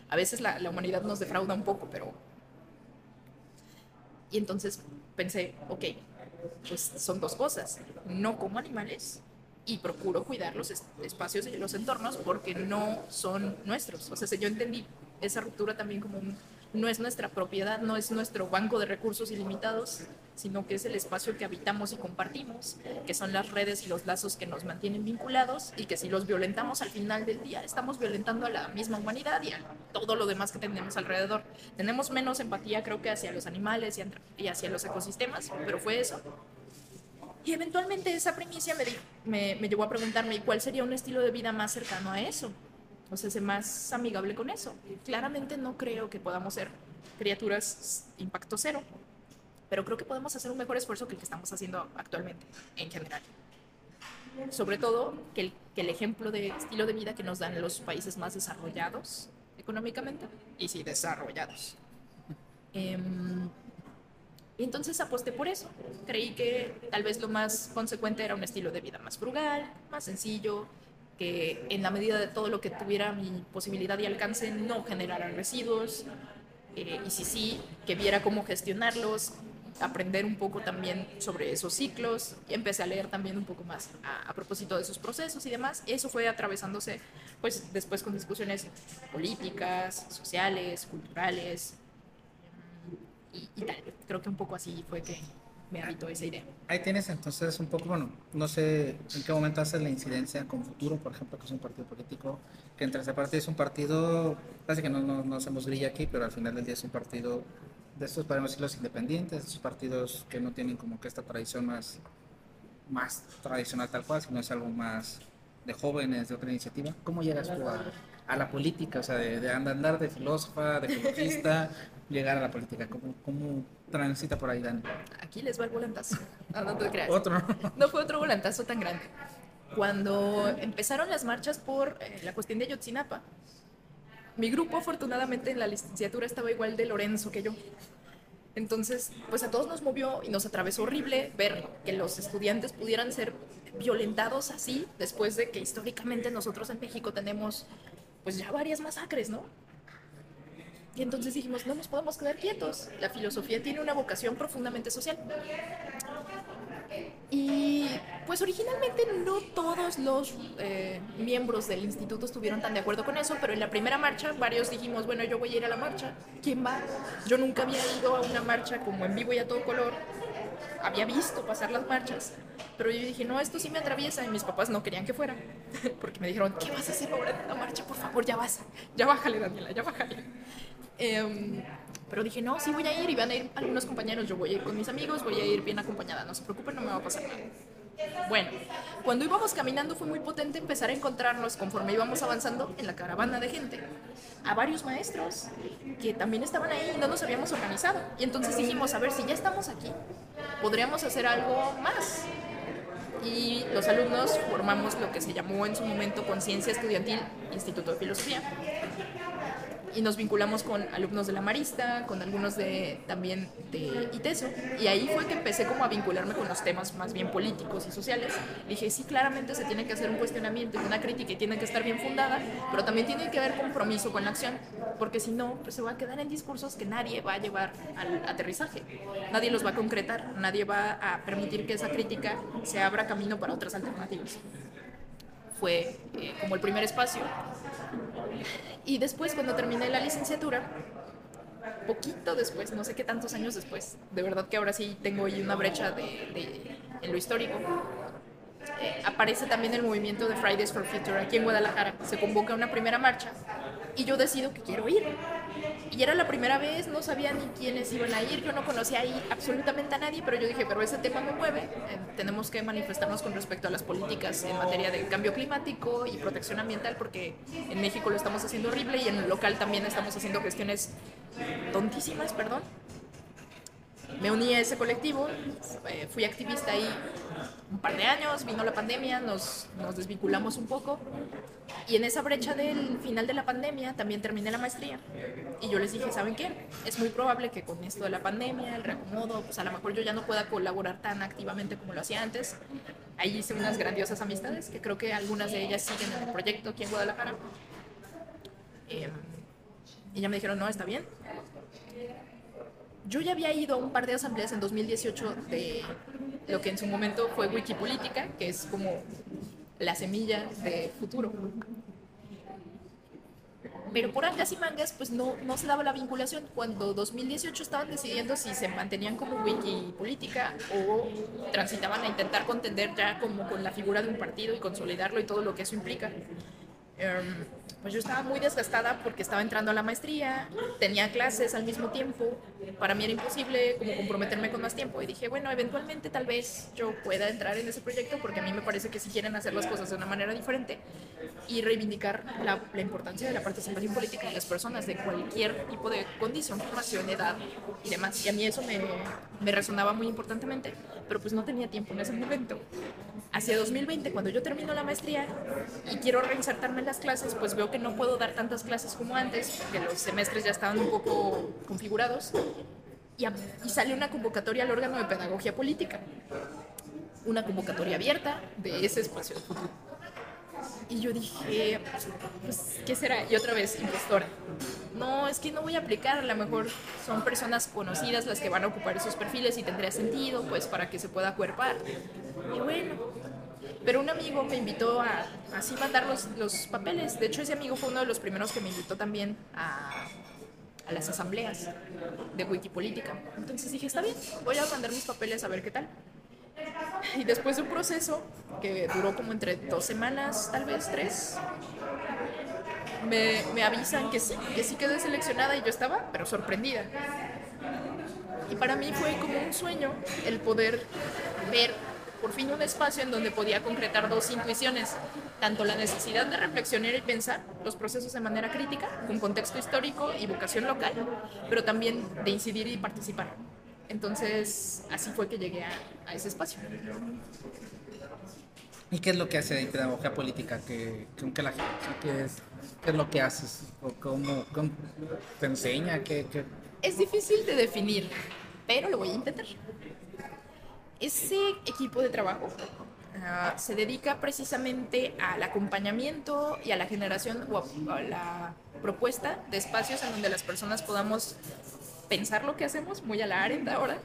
A veces la, la humanidad nos defrauda un poco, pero... Y entonces pensé, ok, pues son dos cosas. No como animales y procuro cuidar los espacios y los entornos porque no son nuestros. O sea, yo entendí esa ruptura también como un no es nuestra propiedad, no es nuestro banco de recursos ilimitados, sino que es el espacio que habitamos y compartimos, que son las redes y los lazos que nos mantienen vinculados y que si los violentamos al final del día, estamos violentando a la misma humanidad y a todo lo demás que tenemos alrededor. Tenemos menos empatía creo que hacia los animales y hacia los ecosistemas, pero fue eso. Y eventualmente esa primicia me, me, llevó a preguntarme cuál sería un estilo de vida más cercano a eso o sea, ser más amigable con eso. Claramente no creo que podamos ser criaturas impacto cero, pero creo que podemos hacer un mejor esfuerzo que el que estamos haciendo actualmente, en general. Sobre todo que el, que el ejemplo de estilo de vida que nos dan los países más desarrollados económicamente, y sí, desarrollados. Eh, y entonces aposté por eso. Creí que tal vez lo más consecuente era un estilo de vida más frugal, más sencillo, que en la medida de todo lo que tuviera mi posibilidad y alcance no generara residuos, eh, y si sí, que viera cómo gestionarlos, aprender un poco también sobre esos ciclos, empecé a leer también un poco más a, propósito de esos procesos y demás, eso fue atravesándose pues después con discusiones políticas, sociales, culturales, y, y tal. Creo que un poco así fue que me habitó esa idea. Ahí tienes entonces un poco, bueno, no sé en qué momento haces la incidencia con Futuro, por ejemplo, que es un partido político, que entre esa parte es un partido, casi que no, no, no hacemos grilla aquí, pero al final del día es un partido de estos, podemos decir, los independientes, de estos partidos que no tienen como que esta tradición más, más tradicional tal cual, sino es algo más de jóvenes, de otra iniciativa. ¿Cómo llegas tú a, a la política? O sea, de, de andar de filósofa, de filosofista, (laughs) llegar a la política. ¿Cómo, cómo transita por ahí, Dani? Aquí les va el volantazo. No, no te creas. Otro. (laughs) No fue otro volantazo tan grande. Cuando empezaron las marchas por eh, la cuestión de Yotzinapa, mi grupo afortunadamente en la licenciatura estaba igual de Lorenzo que yo. Entonces, pues a todos nos movió y nos atravesó horrible ver que los estudiantes pudieran ser violentados así, después de que históricamente nosotros en México tenemos pues ya varias masacres, ¿no? Y entonces dijimos, no nos podemos quedar quietos. La filosofía tiene una vocación profundamente social. Y pues originalmente no todos los eh, miembros del instituto estuvieron tan de acuerdo con eso, pero en la primera marcha varios dijimos, bueno, yo voy a ir a la marcha. ¿Quién va? Yo nunca había ido a una marcha como en vivo y a todo color. Había visto pasar las marchas, pero yo dije, no, esto sí me atraviesa y mis papás no querían que fuera, (laughs) porque me dijeron, ¿qué vas a hacer ahora en la marcha? Por favor, ya vas, ya bájale, Daniela, ya bájale. Em, pero dije, no, sí voy a ir y van a ir algunos compañeros, yo voy a ir con mis amigos, voy a ir bien acompañada, no se preocupen, no me va a pasar nada. Bueno, cuando íbamos caminando fue muy potente empezar a encontrarnos conforme íbamos avanzando en la caravana de gente a varios maestros que también estaban ahí y no nos habíamos organizado. Y entonces dijimos, a ver, si ya estamos aquí, podríamos hacer algo más. Y los alumnos formamos lo que se llamó en su momento Conciencia Estudiantil Instituto de Filosofía y nos vinculamos con alumnos de la Marista, con algunos de también de ITESO, y ahí fue que empecé como a vincularme con los temas más bien políticos y sociales. Dije, sí, claramente se tiene que hacer un cuestionamiento y una crítica y tiene que estar bien fundada, pero también tiene que haber compromiso con la acción, porque si no, pues se va a quedar en discursos que nadie va a llevar al aterrizaje, nadie los va a concretar, nadie va a permitir que esa crítica se abra camino para otras alternativas. Fue eh, como el primer espacio Y después, cuando terminé la licenciatura, poquito después, no sé qué tantos años después, de verdad que ahora sí tengo ahí una brecha de, en lo histórico, eh, aparece también el movimiento de Fridays for Future aquí en Guadalajara. Se convoca una primera marcha y yo decido que quiero ir. Y era la primera vez, no sabía ni quiénes iban a ir, yo no conocía ahí absolutamente a nadie, pero yo dije, pero ese tema me mueve, eh, tenemos que manifestarnos con respecto a las políticas en materia de cambio climático y protección ambiental, porque en México lo estamos haciendo horrible y en el local también estamos haciendo gestiones tontísimas, perdón. Me uní a ese colectivo, eh, fui activista ahí un par de años, vino la pandemia, nos, nos desvinculamos un poco y en esa brecha del final de la pandemia también terminé la maestría. Y yo les dije, ¿saben qué? Es muy probable que con esto de la pandemia, el reacomodo, pues a lo mejor yo ya no pueda colaborar tan activamente como lo hacía antes. Ahí hice unas grandiosas amistades, que creo que algunas de ellas siguen en el proyecto aquí en Guadalajara. Eh, y ya me dijeron, no, está bien. Yo ya había ido a un par de asambleas en 2018 de lo que en su momento fue Wikipolítica, que es como la semilla de futuro. Pero por angas y mangas, pues no, no se daba la vinculación. Cuando 2018 estaban decidiendo si se mantenían como Wikipolítica o transitaban a intentar contender ya como con la figura de un partido y consolidarlo y todo lo que eso implica. Em, pues yo estaba muy desgastada porque estaba entrando a la maestría, tenía clases al mismo tiempo, para mí era imposible como comprometerme con más tiempo y dije, bueno, eventualmente tal vez yo pueda entrar en ese proyecto porque a mí me parece que si quieren hacer las cosas de una manera diferente y reivindicar la, la importancia de la participación política de las personas de cualquier tipo de condición, formación, edad y demás. Y a mí eso me, me resonaba muy importantemente, pero pues no tenía tiempo en ese momento. Hacia 2020, cuando yo termino la maestría y quiero reinsertarme las clases, pues veo que no puedo dar tantas clases como antes, porque los semestres ya estaban un poco configurados. Y, a- y sale una convocatoria al órgano de pedagogía política. Una convocatoria abierta de ese espacio. Y yo dije, pues, ¿qué será? Y otra vez, impostora. No, es que no voy a aplicar, a lo mejor son personas conocidas las que van a ocupar esos perfiles y tendría sentido, pues, para que se pueda acuerpar. Y bueno, pero un amigo me invitó a así mandar los, los papeles. De hecho, ese amigo fue uno de los primeros que me invitó también a, a las asambleas de Wikipolítica. Entonces dije, está bien, voy a mandar mis papeles a ver qué tal. Y después de un proceso que duró como entre dos semanas, tal vez tres, me, me avisan que sí, que sí quedé seleccionada y yo estaba, pero sorprendida. Y para mí fue como un sueño el poder ver por fin un espacio en donde podía concretar dos intuiciones, tanto la necesidad de reflexionar y pensar los procesos de manera crítica, con contexto histórico y vocación local, pero también de incidir y participar. Entonces, así fue que llegué a, a ese espacio. ¿Y qué es lo que hace en pedagogía política? ¿Qué, qué la- qué es, qué es lo que haces? ¿O cómo, cómo te enseña? ¿Qué, qué? Es difícil de definir, pero lo voy a intentar. Ese equipo de trabajo ah, se dedica precisamente al acompañamiento y a la generación o a, a la propuesta de espacios en donde las personas podamos pensar lo que hacemos, muy a la Arendt ahora,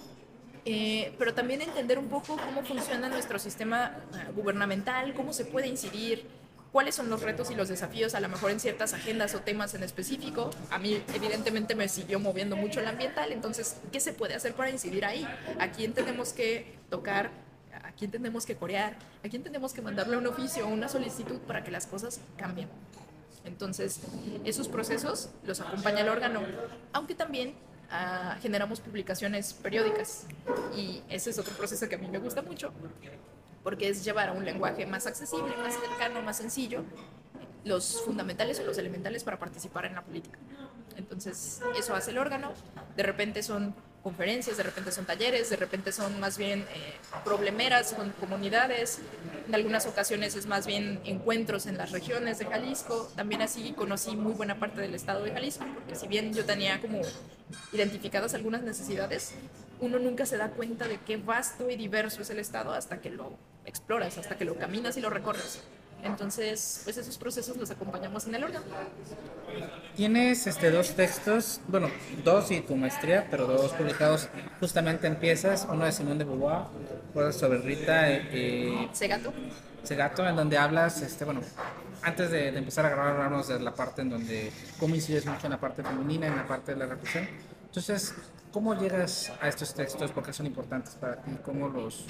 (laughs) eh, pero también entender un poco cómo funciona nuestro sistema ah, gubernamental, cómo se puede incidir, cuáles son los retos y los desafíos a lo mejor en ciertas agendas o temas en específico. A mí evidentemente me siguió moviendo mucho el ambiental, entonces, ¿qué se puede hacer para incidir ahí? ¿A quién tenemos que tocar? ¿A quién tenemos que corear? ¿A quién tenemos que mandarle un oficio o una solicitud para que las cosas cambien? Entonces, esos procesos los acompaña el órgano, aunque también ah, generamos publicaciones periódicas. Y ese es otro proceso que a mí me gusta mucho, porque es llevar a un lenguaje más accesible, más cercano, más sencillo, los fundamentales o los elementales para participar en la política. Entonces, eso hace el órgano. De repente son conferencias, de repente son talleres, de repente son más bien eh, problemeras con comunidades. En algunas ocasiones es más bien encuentros en las regiones de Jalisco. También así conocí muy buena parte del estado de Jalisco, porque si bien yo tenía como identificadas algunas necesidades, uno nunca se da cuenta de qué vasto y diverso es el estado hasta que lo exploras, hasta que lo caminas y lo recorres. Entonces, pues esos procesos los acompañamos en el órgano. Tienes este, dos textos, bueno, dos y tu maestría, pero dos publicados justamente en piezas. Uno de Simón de Beauvoir, otro sobre Rita eh, Segato. Segato, en donde hablas, este, bueno, antes de, empezar a grabar, hablamos de la parte en donde, cómo incides mucho en la parte femenina, en la parte de la represión. Entonces, ¿cómo llegas a estos textos? ¿Por qué son importantes para ti? ¿Cómo, los,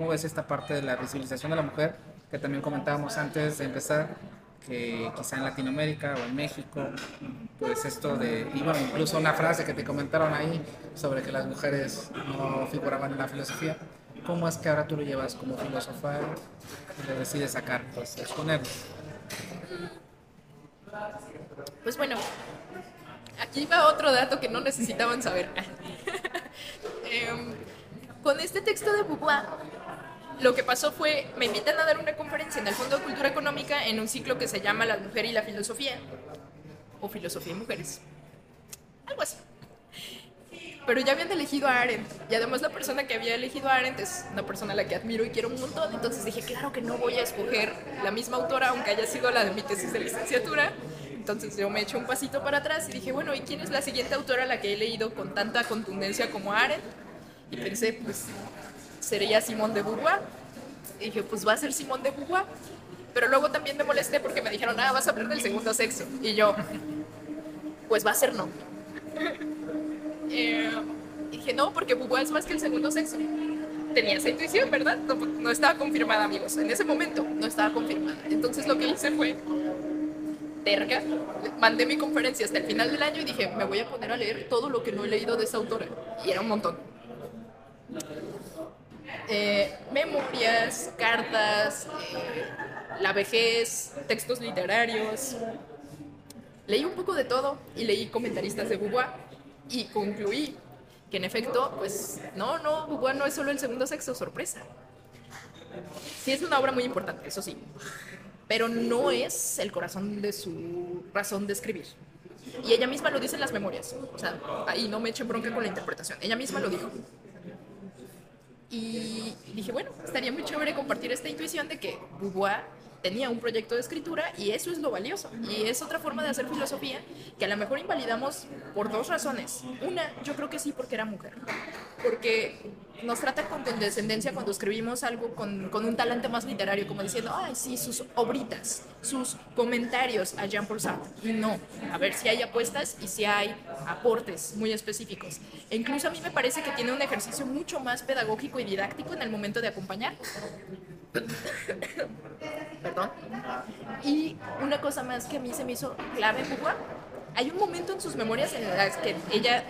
¿Cómo ves esta parte de la visibilización de la mujer? Que también comentábamos antes de empezar, que quizá en Latinoamérica o en México, pues esto de, y bueno, incluso una frase que te comentaron ahí sobre que las mujeres no figuraban en la filosofía, ¿cómo es que ahora tú lo llevas como filósofa y lo decides sacar, pues exponerlo? Pues bueno, aquí va otro dato que no necesitaban saber. (laughs) Em, con este texto de Beauvoir, lo que pasó fue, me invitan a dar una conferencia en el Fondo de Cultura Económica en un ciclo que se llama La Mujer y la Filosofía, o Filosofía y Mujeres, algo así. Pero ya habían elegido a Arendt, y además la persona que había elegido a Arendt es una persona a la que admiro y quiero un montón, entonces dije, claro que no voy a escoger la misma autora, aunque haya sido la de mi tesis de licenciatura, entonces yo me eché un pasito para atrás y dije, bueno, ¿y quién es la siguiente autora a la que he leído con tanta contundencia como Arendt? Y pensé, pues sería Simón de Beauvoir. Y dije, pues va a ser Simón de Beauvoir. Pero luego también me molesté porque me dijeron, ah, vas a hablar del segundo sexo. Y yo, pues va a ser no. (laughs) eh, dije, no, porque Beauvoir es más que el segundo sexo. Tenía esa intuición, ¿verdad? No, estaba confirmada, amigos. En ese momento no estaba confirmada. Entonces lo que hice fue terca, mandé mi conferencia hasta el final del año y dije, me voy a poner a leer todo lo que no he leído de esa autora. Y era un montón. Eh, memorias, cartas, eh, la vejez, textos literarios. Leí un poco de todo y leí comentaristas de Beauvoir y concluí que en efecto, pues no, no, Beauvoir no es solo el segundo sexo, sorpresa. Sí es una obra muy importante, eso sí, pero no es el corazón de su razón de escribir. Y ella misma lo dice en las memorias. O sea, ahí no me echen bronca con la interpretación. Ella misma lo dijo. Y dije, bueno, estaría muy chévere compartir esta intuición de que Beauvoir tenía un proyecto de escritura y eso es lo valioso. Y es otra forma de hacer filosofía que a lo mejor invalidamos por dos razones. Una, yo creo que sí porque era mujer. Porque nos trata con condescendencia cuando escribimos algo con, con, un talante más literario, como diciendo, ay, sí, sus obritas, sus comentarios a Jean-Paul Sartre. Y no, a ver si hay apuestas y si hay aportes muy específicos. E incluso a mí me parece que tiene un ejercicio mucho más pedagógico y didáctico en el momento de acompañar. (coughs) Perdón. Y una cosa más que a mí se me hizo clave en hay un momento en sus memorias en las que ella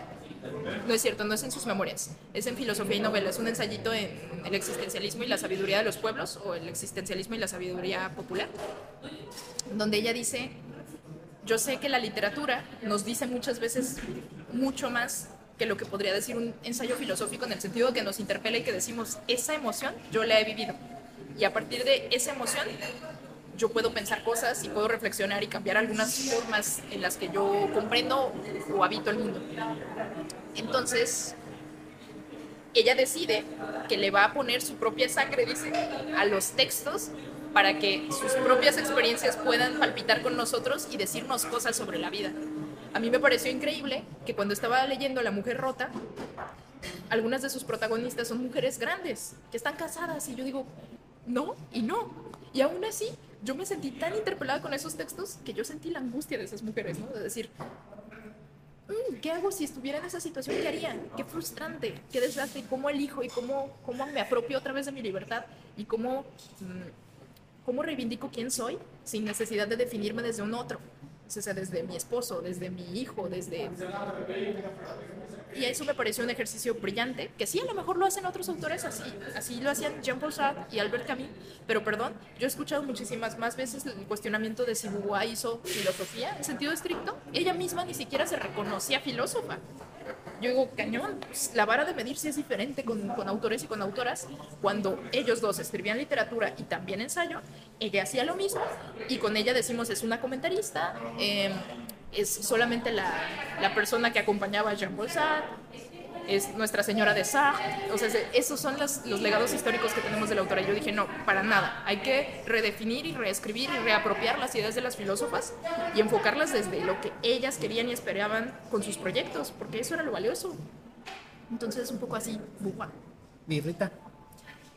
no es cierto, no es en sus memorias, es en filosofía y novela, es un ensayito en el existencialismo y la sabiduría de los pueblos, o el existencialismo y la sabiduría popular, donde ella dice, yo sé que la literatura nos dice muchas veces mucho más que lo que podría decir un ensayo filosófico en el sentido de que nos interpela y que decimos, esa emoción yo la he vivido. Y a partir de esa emoción yo puedo pensar cosas y puedo reflexionar y cambiar algunas formas en las que yo comprendo o habito el mundo. Entonces, ella decide que le va a poner su propia sangre, dice, a los textos para que sus propias experiencias puedan palpitar con nosotros y decirnos cosas sobre la vida. A mí me pareció increíble que cuando estaba leyendo La Mujer Rota, algunas de sus protagonistas son mujeres grandes, que están casadas, y yo digo, no y no. Y aún así, yo me sentí tan interpelada con esos textos que yo sentí la angustia de esas mujeres, ¿no? De decir, mm, ¿qué hago si estuviera en esa situación? ¿Qué haría? Qué frustrante, qué desastre, cómo elijo y cómo, cómo me apropio otra vez de mi libertad y cómo, mm, cómo reivindico quién soy sin necesidad de definirme desde un otro. O sea, desde mi esposo, desde mi hijo, desde... Y eso me pareció un ejercicio brillante, que sí, a lo mejor lo hacen otros autores así, así lo hacían Jean-Paul Sartre y Albert Camus, pero perdón, yo he escuchado muchísimas más veces el cuestionamiento de si Beauvoir hizo filosofía en sentido estricto, ella misma ni siquiera se reconocía filósofa. Yo digo, cañón, pues, la vara de medir sí es diferente con, con, autores y con autoras. Cuando ellos dos escribían literatura y también ensayo, ella hacía lo mismo y con ella decimos es una comentarista, eh, es solamente la, la persona que acompañaba a Jean-Paul Sartre, es Nuestra Señora de Sartre, o sea, esos son los, los, legados históricos que tenemos de la autora. Yo dije, no, para nada, hay que redefinir y reescribir y reapropiar las ideas de las filósofas y enfocarlas desde lo que ellas querían y esperaban con sus proyectos, porque eso era lo valioso. Entonces, un poco así, buja. ¿Y Rita?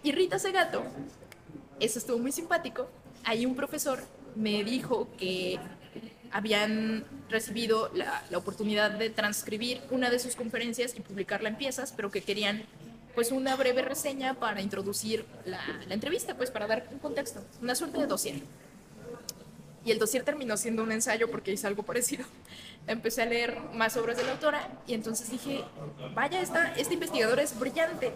Y Rita Segato, eso estuvo muy simpático. Hay un profesor me dijo que habían recibido la, la, oportunidad de transcribir una de sus conferencias y publicarla en piezas, pero que querían pues una breve reseña para introducir la, la entrevista, pues para dar un contexto, una suerte de dossier. Y el dossier terminó siendo un ensayo porque hice algo parecido. (laughs) Empecé a leer más obras de la autora y entonces dije, vaya, esta, esta investigadora es brillante.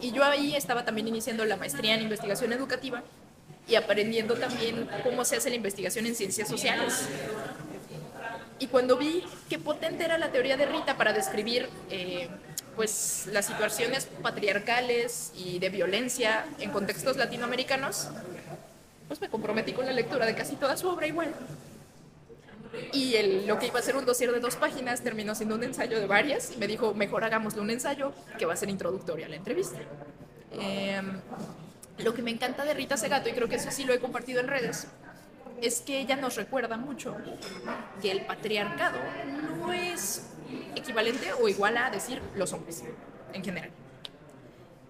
Y yo ahí estaba también iniciando la maestría en investigación educativa y aprendiendo también cómo se hace la investigación en ciencias sociales. Y cuando vi qué potente era la teoría de Rita para describir eh, pues, las situaciones patriarcales y de violencia en contextos latinoamericanos, pues me comprometí con la lectura de casi toda su obra igual. Y el, lo que iba a ser un dossier de dos páginas terminó siendo un ensayo de varias y me dijo, mejor hagámosle un ensayo que va a ser introductorio a la entrevista. Eh, lo que me encanta de Rita Segato, y creo que eso sí lo he compartido en redes, es que ella nos recuerda mucho que el patriarcado no es equivalente o igual a decir los hombres en general.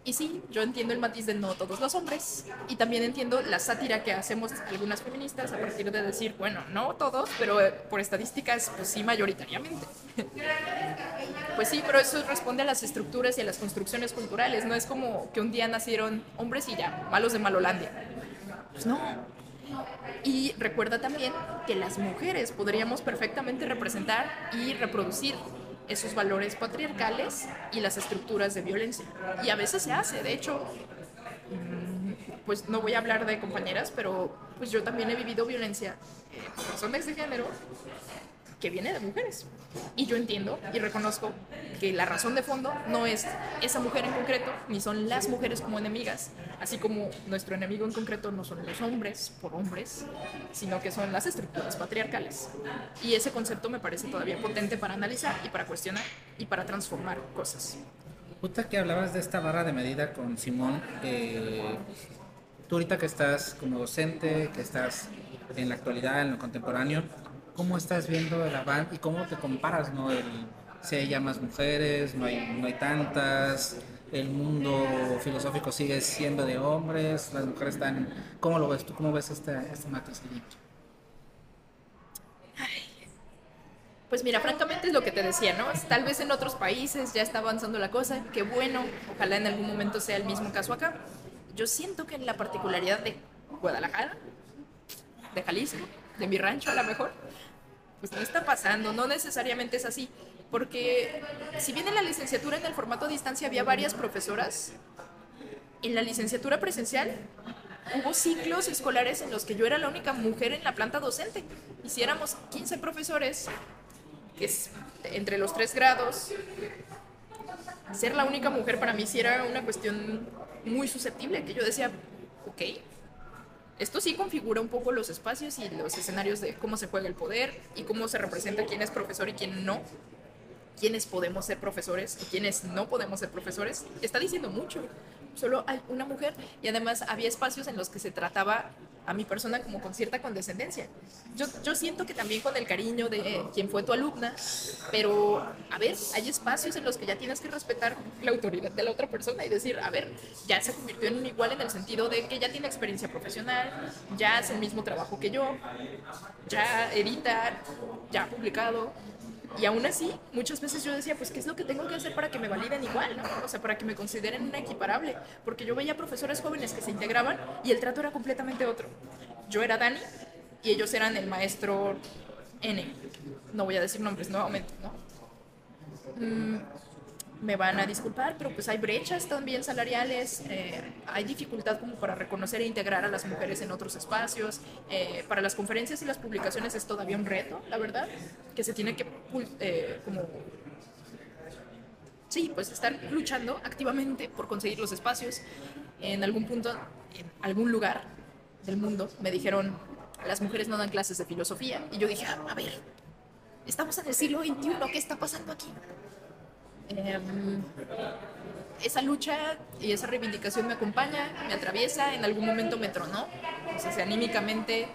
Y sí, yo entiendo el matiz de no todos los hombres y también entiendo la sátira que hacemos algunas feministas a partir de decir, bueno, no todos, pero eh, por estadísticas, pues sí, mayoritariamente. (laughs) pues sí, pero eso responde a las estructuras y a las construcciones culturales, no es como que un día nacieron hombres y ya, malos de Malolandia. Pues no. Y recuerda también que las mujeres podríamos perfectamente representar y reproducir esos valores patriarcales y las estructuras de violencia. Y a veces se hace, de hecho, mm, pues no voy a hablar de compañeras, pero pues yo también he vivido violencia por razones de género que viene de mujeres. Y yo entiendo y reconozco que la razón de fondo no es esa mujer en concreto, ni son las mujeres como enemigas, así como nuestro enemigo en concreto no son los hombres por hombres, sino que son las estructuras patriarcales. Y ese concepto me parece todavía potente para analizar y para cuestionar y para transformar cosas. Puta que hablabas de esta barra de medida con Simón, eh, tú ahorita que estás como docente, que estás en la actualidad, en lo contemporáneo, ¿cómo estás viendo el avance y cómo te comparas, no? El, si hay ya más mujeres, no hay, no hay tantas, el mundo filosófico sigue siendo de hombres, las mujeres están... ¿Cómo lo ves tú? ¿Cómo ves este, este matriz Pues mira, francamente es lo que te decía, ¿no? Tal vez en otros países ya está avanzando la cosa, qué bueno, ojalá en algún momento sea el mismo caso acá. Yo siento que en la particularidad de Guadalajara, de Jalisco, de mi rancho a lo mejor, pues no está pasando, no necesariamente es así, porque si bien en la licenciatura en el formato distancia había varias profesoras, en la licenciatura presencial hubo ciclos escolares en los que yo era la única mujer en la planta docente. Hiciéramos 15 profesores, que es entre los tres grados. Ser la única mujer para mí sí era una cuestión muy susceptible, que yo decía, ok, esto sí configura un poco los espacios y los escenarios de cómo se juega el poder y cómo se representa quién es profesor y quién no, quiénes podemos ser profesores y quiénes no podemos ser profesores. Está diciendo mucho. Solo hay una mujer y además había espacios en los que se trataba a mi persona como con cierta condescendencia. Yo, yo siento que también con el cariño de quien fue tu alumna, pero a ver, hay espacios en los que ya tienes que respetar la autoridad de la otra persona y decir, a ver, ya se convirtió en un igual en el sentido de que ya tiene experiencia profesional, ya hace el mismo trabajo que yo, ya edita, ya ha publicado, y aún así, muchas veces yo decía, pues, ¿qué es lo que tengo que hacer para que me validen igual? ¿no? O sea, para que me consideren una equiparable. Porque yo veía profesores jóvenes que se integraban y el trato era completamente otro. Yo era Dani y ellos eran el maestro N. No voy a decir nombres nuevamente, ¿no? Mm, me van a disculpar, pero pues hay brechas también salariales, eh, hay dificultad como para reconocer e integrar a las mujeres en otros espacios. Eh, para las conferencias y las publicaciones es todavía un reto, la verdad, que se tiene que eh, como sí, pues estar luchando activamente por conseguir los espacios. En algún punto, en algún lugar del mundo, me dijeron, las mujeres no dan clases de filosofía. Y yo dije, a ver, estamos en el siglo XXI, ¿qué está pasando aquí? Em, esa lucha y esa reivindicación me acompaña, me atraviesa, en algún momento me tronó, o sea, anímicamente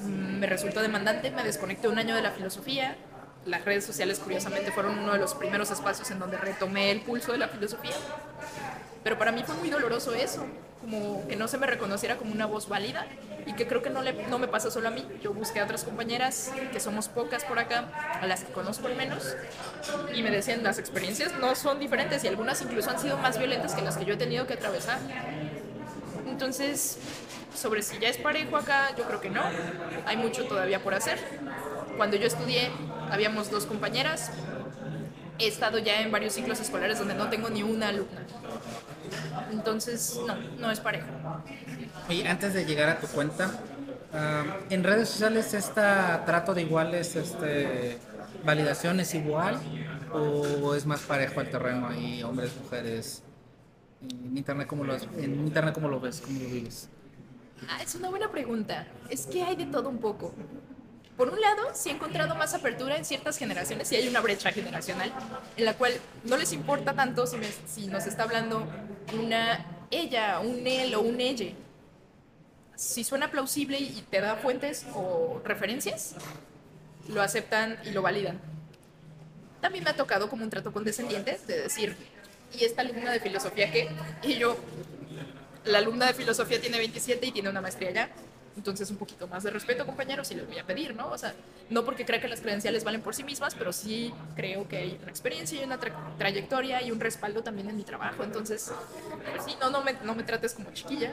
mm, me resultó demandante, me desconecté un año de la filosofía, las redes sociales curiosamente fueron uno de los primeros espacios en donde retomé el pulso de la filosofía Pero para mí fue muy doloroso eso, como que no se me reconociera como una voz válida y que creo que no, le, no me pasa solo a mí. Yo busqué a otras compañeras, que somos pocas por acá, a las que conozco al menos, y me decían las experiencias no son diferentes y algunas incluso han sido más violentas que las que yo he tenido que atravesar. Entonces, sobre si ya es parejo acá, yo creo que no. Hay mucho todavía por hacer. Cuando yo estudié, habíamos dos compañeras. He estado ya en varios ciclos escolares donde no tengo ni una alumna. Entonces, no, no es parejo. Oye, antes de llegar a tu cuenta, ah, ¿en redes sociales este trato de iguales, este, validación es igual o es más parejo el terreno ahí, hombres, mujeres? En internet, ¿cómo lo, en internet, ¿cómo lo ves? ¿Cómo lo vives? Ah, es una buena pregunta. Es que hay de todo un poco. Por un lado, sí he encontrado más apertura en ciertas generaciones, sí hay una brecha generacional, en la cual no les importa tanto si, si nos está hablando una ella, un él o un ella. Si suena plausible y te da fuentes o referencias, lo aceptan y lo validan. También me ha tocado como un trato condescendiente de decir, y esta alumna de filosofía que, y yo, la alumna de filosofía tiene 27 y tiene una maestría ya. Entonces, un poquito más de respeto, compañeros, y les voy a pedir, ¿no? O sea, no porque crea que las credenciales valen por sí mismas, pero sí creo que hay una experiencia y una trayectoria y un respaldo también en mi trabajo. Entonces, pues sí, no, no me, no me trates como chiquilla.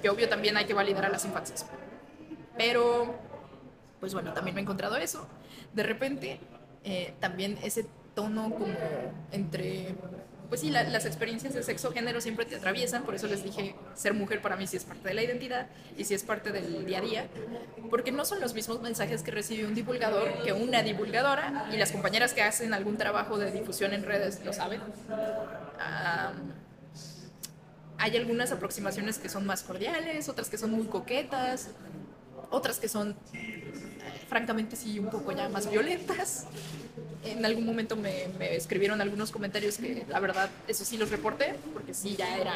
Que obvio también hay que validar a las infancias. Pero, pues bueno, también me he encontrado eso. De repente, eh, también ese tono como entre pues sí, las experiencias de sexo género siempre te atraviesan, por eso les dije, ser mujer para mí sí es parte de la identidad y sí es parte del día a día, porque no son los mismos mensajes que recibe un divulgador que una divulgadora, y las compañeras que hacen algún trabajo de difusión en redes lo saben. hay algunas aproximaciones que son más cordiales, otras que son muy coquetas, otras que son, francamente, sí, un poco ya más violentas en algún momento me, escribieron algunos comentarios que la verdad eso sí los reporté porque sí ya era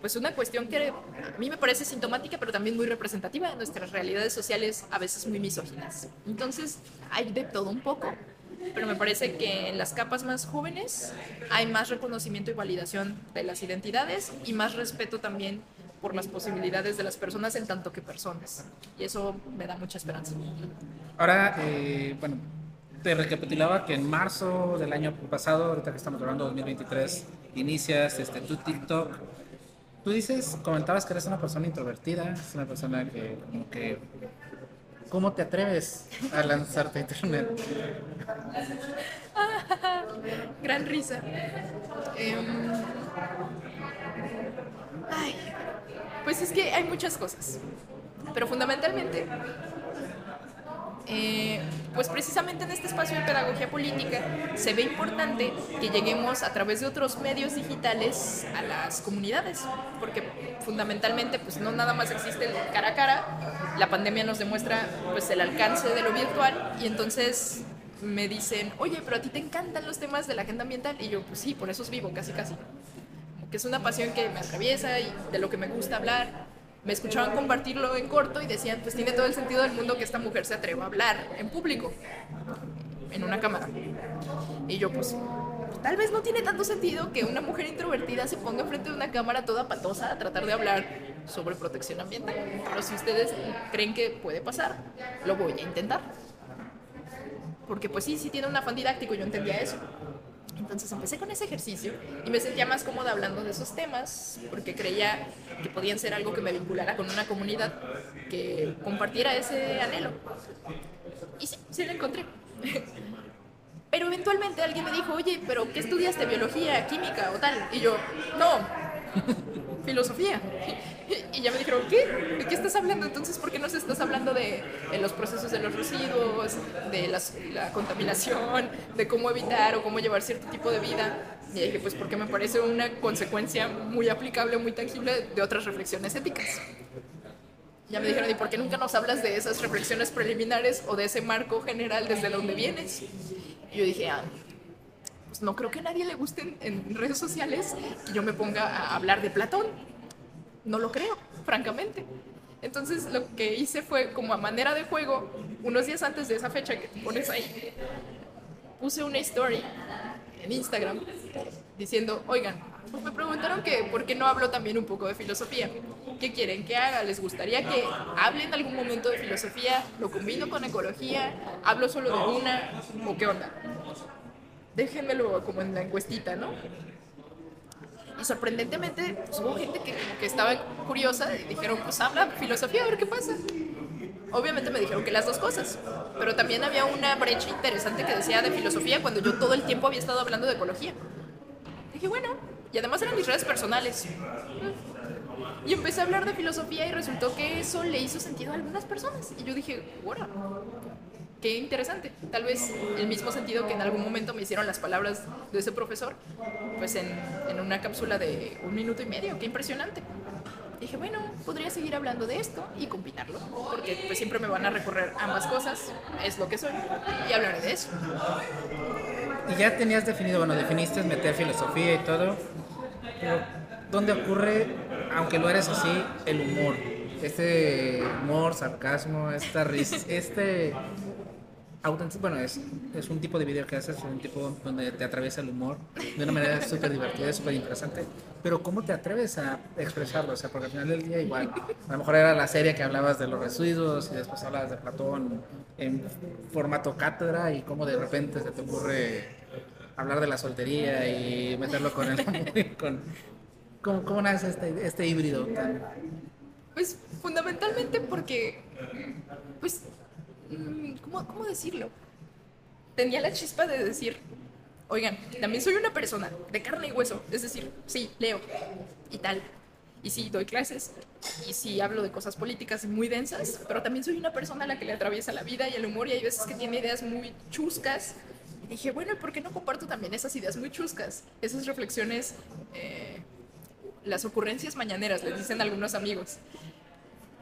pues una cuestión que a mí me parece sintomática pero también muy representativa de nuestras realidades sociales a veces muy misóginas. Entonces hay de todo un poco, pero me parece que en las capas más jóvenes hay más reconocimiento y validación de las identidades y más respeto también por las posibilidades de las personas en tanto que personas. Y eso me da mucha esperanza. Ahora, eh, bueno, te recapitulaba que en marzo del año pasado, ahorita que estamos hablando 2023, inicias este, tu TikTok. Tú dices, comentabas que eres una persona introvertida, es una persona que como que... ¿Cómo te atreves a lanzarte a internet? (laughs) Gran risa. Em, ay, pues es que hay muchas cosas, pero fundamentalmente eh, pues precisamente en este espacio de pedagogía política se ve importante que lleguemos a través de otros medios digitales a las comunidades, porque fundamentalmente pues no nada más existe el cara a cara, la pandemia nos demuestra pues el alcance de lo virtual y entonces me dicen, oye, pero a ti te encantan los temas de la agenda ambiental y yo pues sí, por eso es vivo casi casi, que es una pasión que me atraviesa y de lo que me gusta hablar me escuchaban compartirlo en corto y decían, pues tiene todo el sentido del mundo que esta mujer se atreva a hablar en público, en una cámara. Y yo pues, tal vez no tiene tanto sentido que una mujer introvertida se ponga frente a una cámara toda patosa a tratar de hablar sobre protección ambiental. Pero si ustedes creen que puede pasar, lo voy a intentar. Porque pues sí, sí tiene un afán didáctico, yo entendía eso. Entonces empecé con ese ejercicio y me sentía más cómoda hablando de esos temas porque creía que podían ser algo que me vinculara con una comunidad que compartiera ese anhelo. Y sí, sí lo encontré. (laughs) Pero eventualmente alguien me dijo, oye, pero ¿qué estudiaste? ¿Biología, química o tal? Y yo, no, (laughs) filosofía. (laughs) Y ya me dijeron, ¿qué? ¿De qué estás hablando? Entonces, ¿por qué no estás hablando de, los procesos de los residuos, de la contaminación, de cómo evitar o cómo llevar cierto tipo de vida? Y dije, pues porque me parece una consecuencia muy aplicable, muy tangible de otras reflexiones éticas. Ya me dijeron, ¿y por qué nunca nos hablas de esas reflexiones preliminares o de ese marco general desde donde vienes? Y yo dije, ah, pues no creo que a nadie le guste en redes sociales que yo me ponga a hablar de Platón no lo creo, francamente. Entonces lo que hice fue como a manera de juego, unos días antes de esa fecha que te pones ahí, puse una story en Instagram diciendo, oigan, me preguntaron que por qué no hablo también un poco de filosofía. ¿Qué quieren que haga? ¿Les gustaría que hable en algún momento de filosofía? ¿Lo combino con ecología? ¿Hablo solo de una? ¿O qué onda? Déjenmelo como en la encuestita, ¿no? Y sorprendentemente pues, hubo gente que, que estaba curiosa y dijeron, pues habla filosofía, a ver qué pasa. Obviamente me dijeron que las dos cosas, pero también había una brecha interesante que decía de filosofía cuando yo todo el tiempo había estado hablando de ecología. Dije, bueno, y además eran mis redes personales. Y empecé a hablar de filosofía y resultó que eso le hizo sentido a algunas personas. Y yo dije, bueno, qué interesante. Tal vez el mismo sentido que en algún momento me hicieron las palabras de ese profesor, pues en, en una cápsula de un minuto y medio. Qué impresionante. Dije, bueno, podría seguir hablando de esto y combinarlo, porque pues siempre me van a recorrer ambas cosas, es lo que soy, y hablaré de eso. Y ya tenías definido, bueno, definiste meter filosofía y todo, pero ¿dónde ocurre, aunque lo eres así, el humor? Este humor, sarcasmo, esta risa, (laughs) este bueno, es, es un tipo de video que haces, un tipo donde te atraviesa el humor de una manera súper divertida, súper interesante, pero ¿cómo te atreves a expresarlo? O sea, porque al final del día igual, a lo mejor era la serie que hablabas de los residuos y después hablabas de Platón en formato cátedra y cómo de repente se te ocurre hablar de la soltería y meterlo con el con, ¿cómo, ¿Cómo nace este, este híbrido tan... Pues fundamentalmente porque, pues ¿cómo, ¿cómo decirlo? Tenía la chispa de decir, oigan, también soy una persona de carne y hueso, es decir, sí, leo y tal. Y sí, doy clases y sí hablo de cosas políticas muy densas, pero también soy una persona a la que le atraviesa la vida y el humor y hay veces que tiene ideas muy chuscas. Y dije, bueno, ¿y por qué no comparto también esas ideas muy chuscas? Esas reflexiones, eh, las ocurrencias mañaneras, les dicen algunos amigos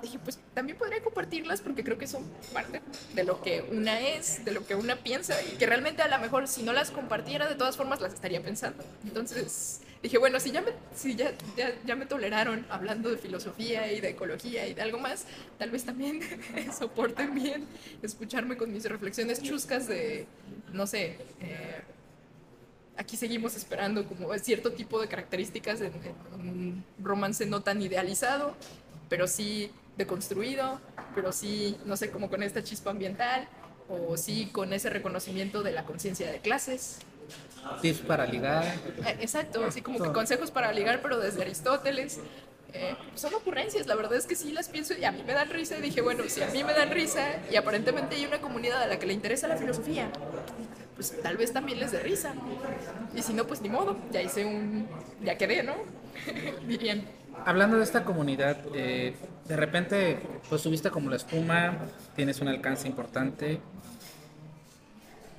dije, pues también podría compartirlas porque creo que son parte de lo que una es, de lo que una piensa y que realmente a lo mejor si no las compartiera de todas formas las estaría pensando. Entonces dije, bueno, si ya me, si ya, ya, me toleraron hablando de filosofía y de ecología y de algo más, tal vez también (laughs) soporten bien escucharme con mis reflexiones chuscas de, no sé, eh, aquí seguimos esperando como cierto tipo de características en, en, un romance no tan idealizado, pero sí deconstruido, pero sí, no sé, como con esta chispa ambiental, o sí con ese reconocimiento de la conciencia de clases. Tips para ligar. Eh, exacto, así como que consejos para ligar, pero desde Aristóteles. Eh, son ocurrencias, la verdad es que sí las pienso y a mí me dan risa y dije, bueno, si a mí me dan risa y aparentemente hay una comunidad a la que le interesa la filosofía, pues tal vez también les dé risa. Y si no, pues ni modo, ya hice un, ya quedé, ¿no? (laughs) Dirían hablando de esta comunidad, eh, de repente, pues subiste como la espuma, tienes un alcance importante.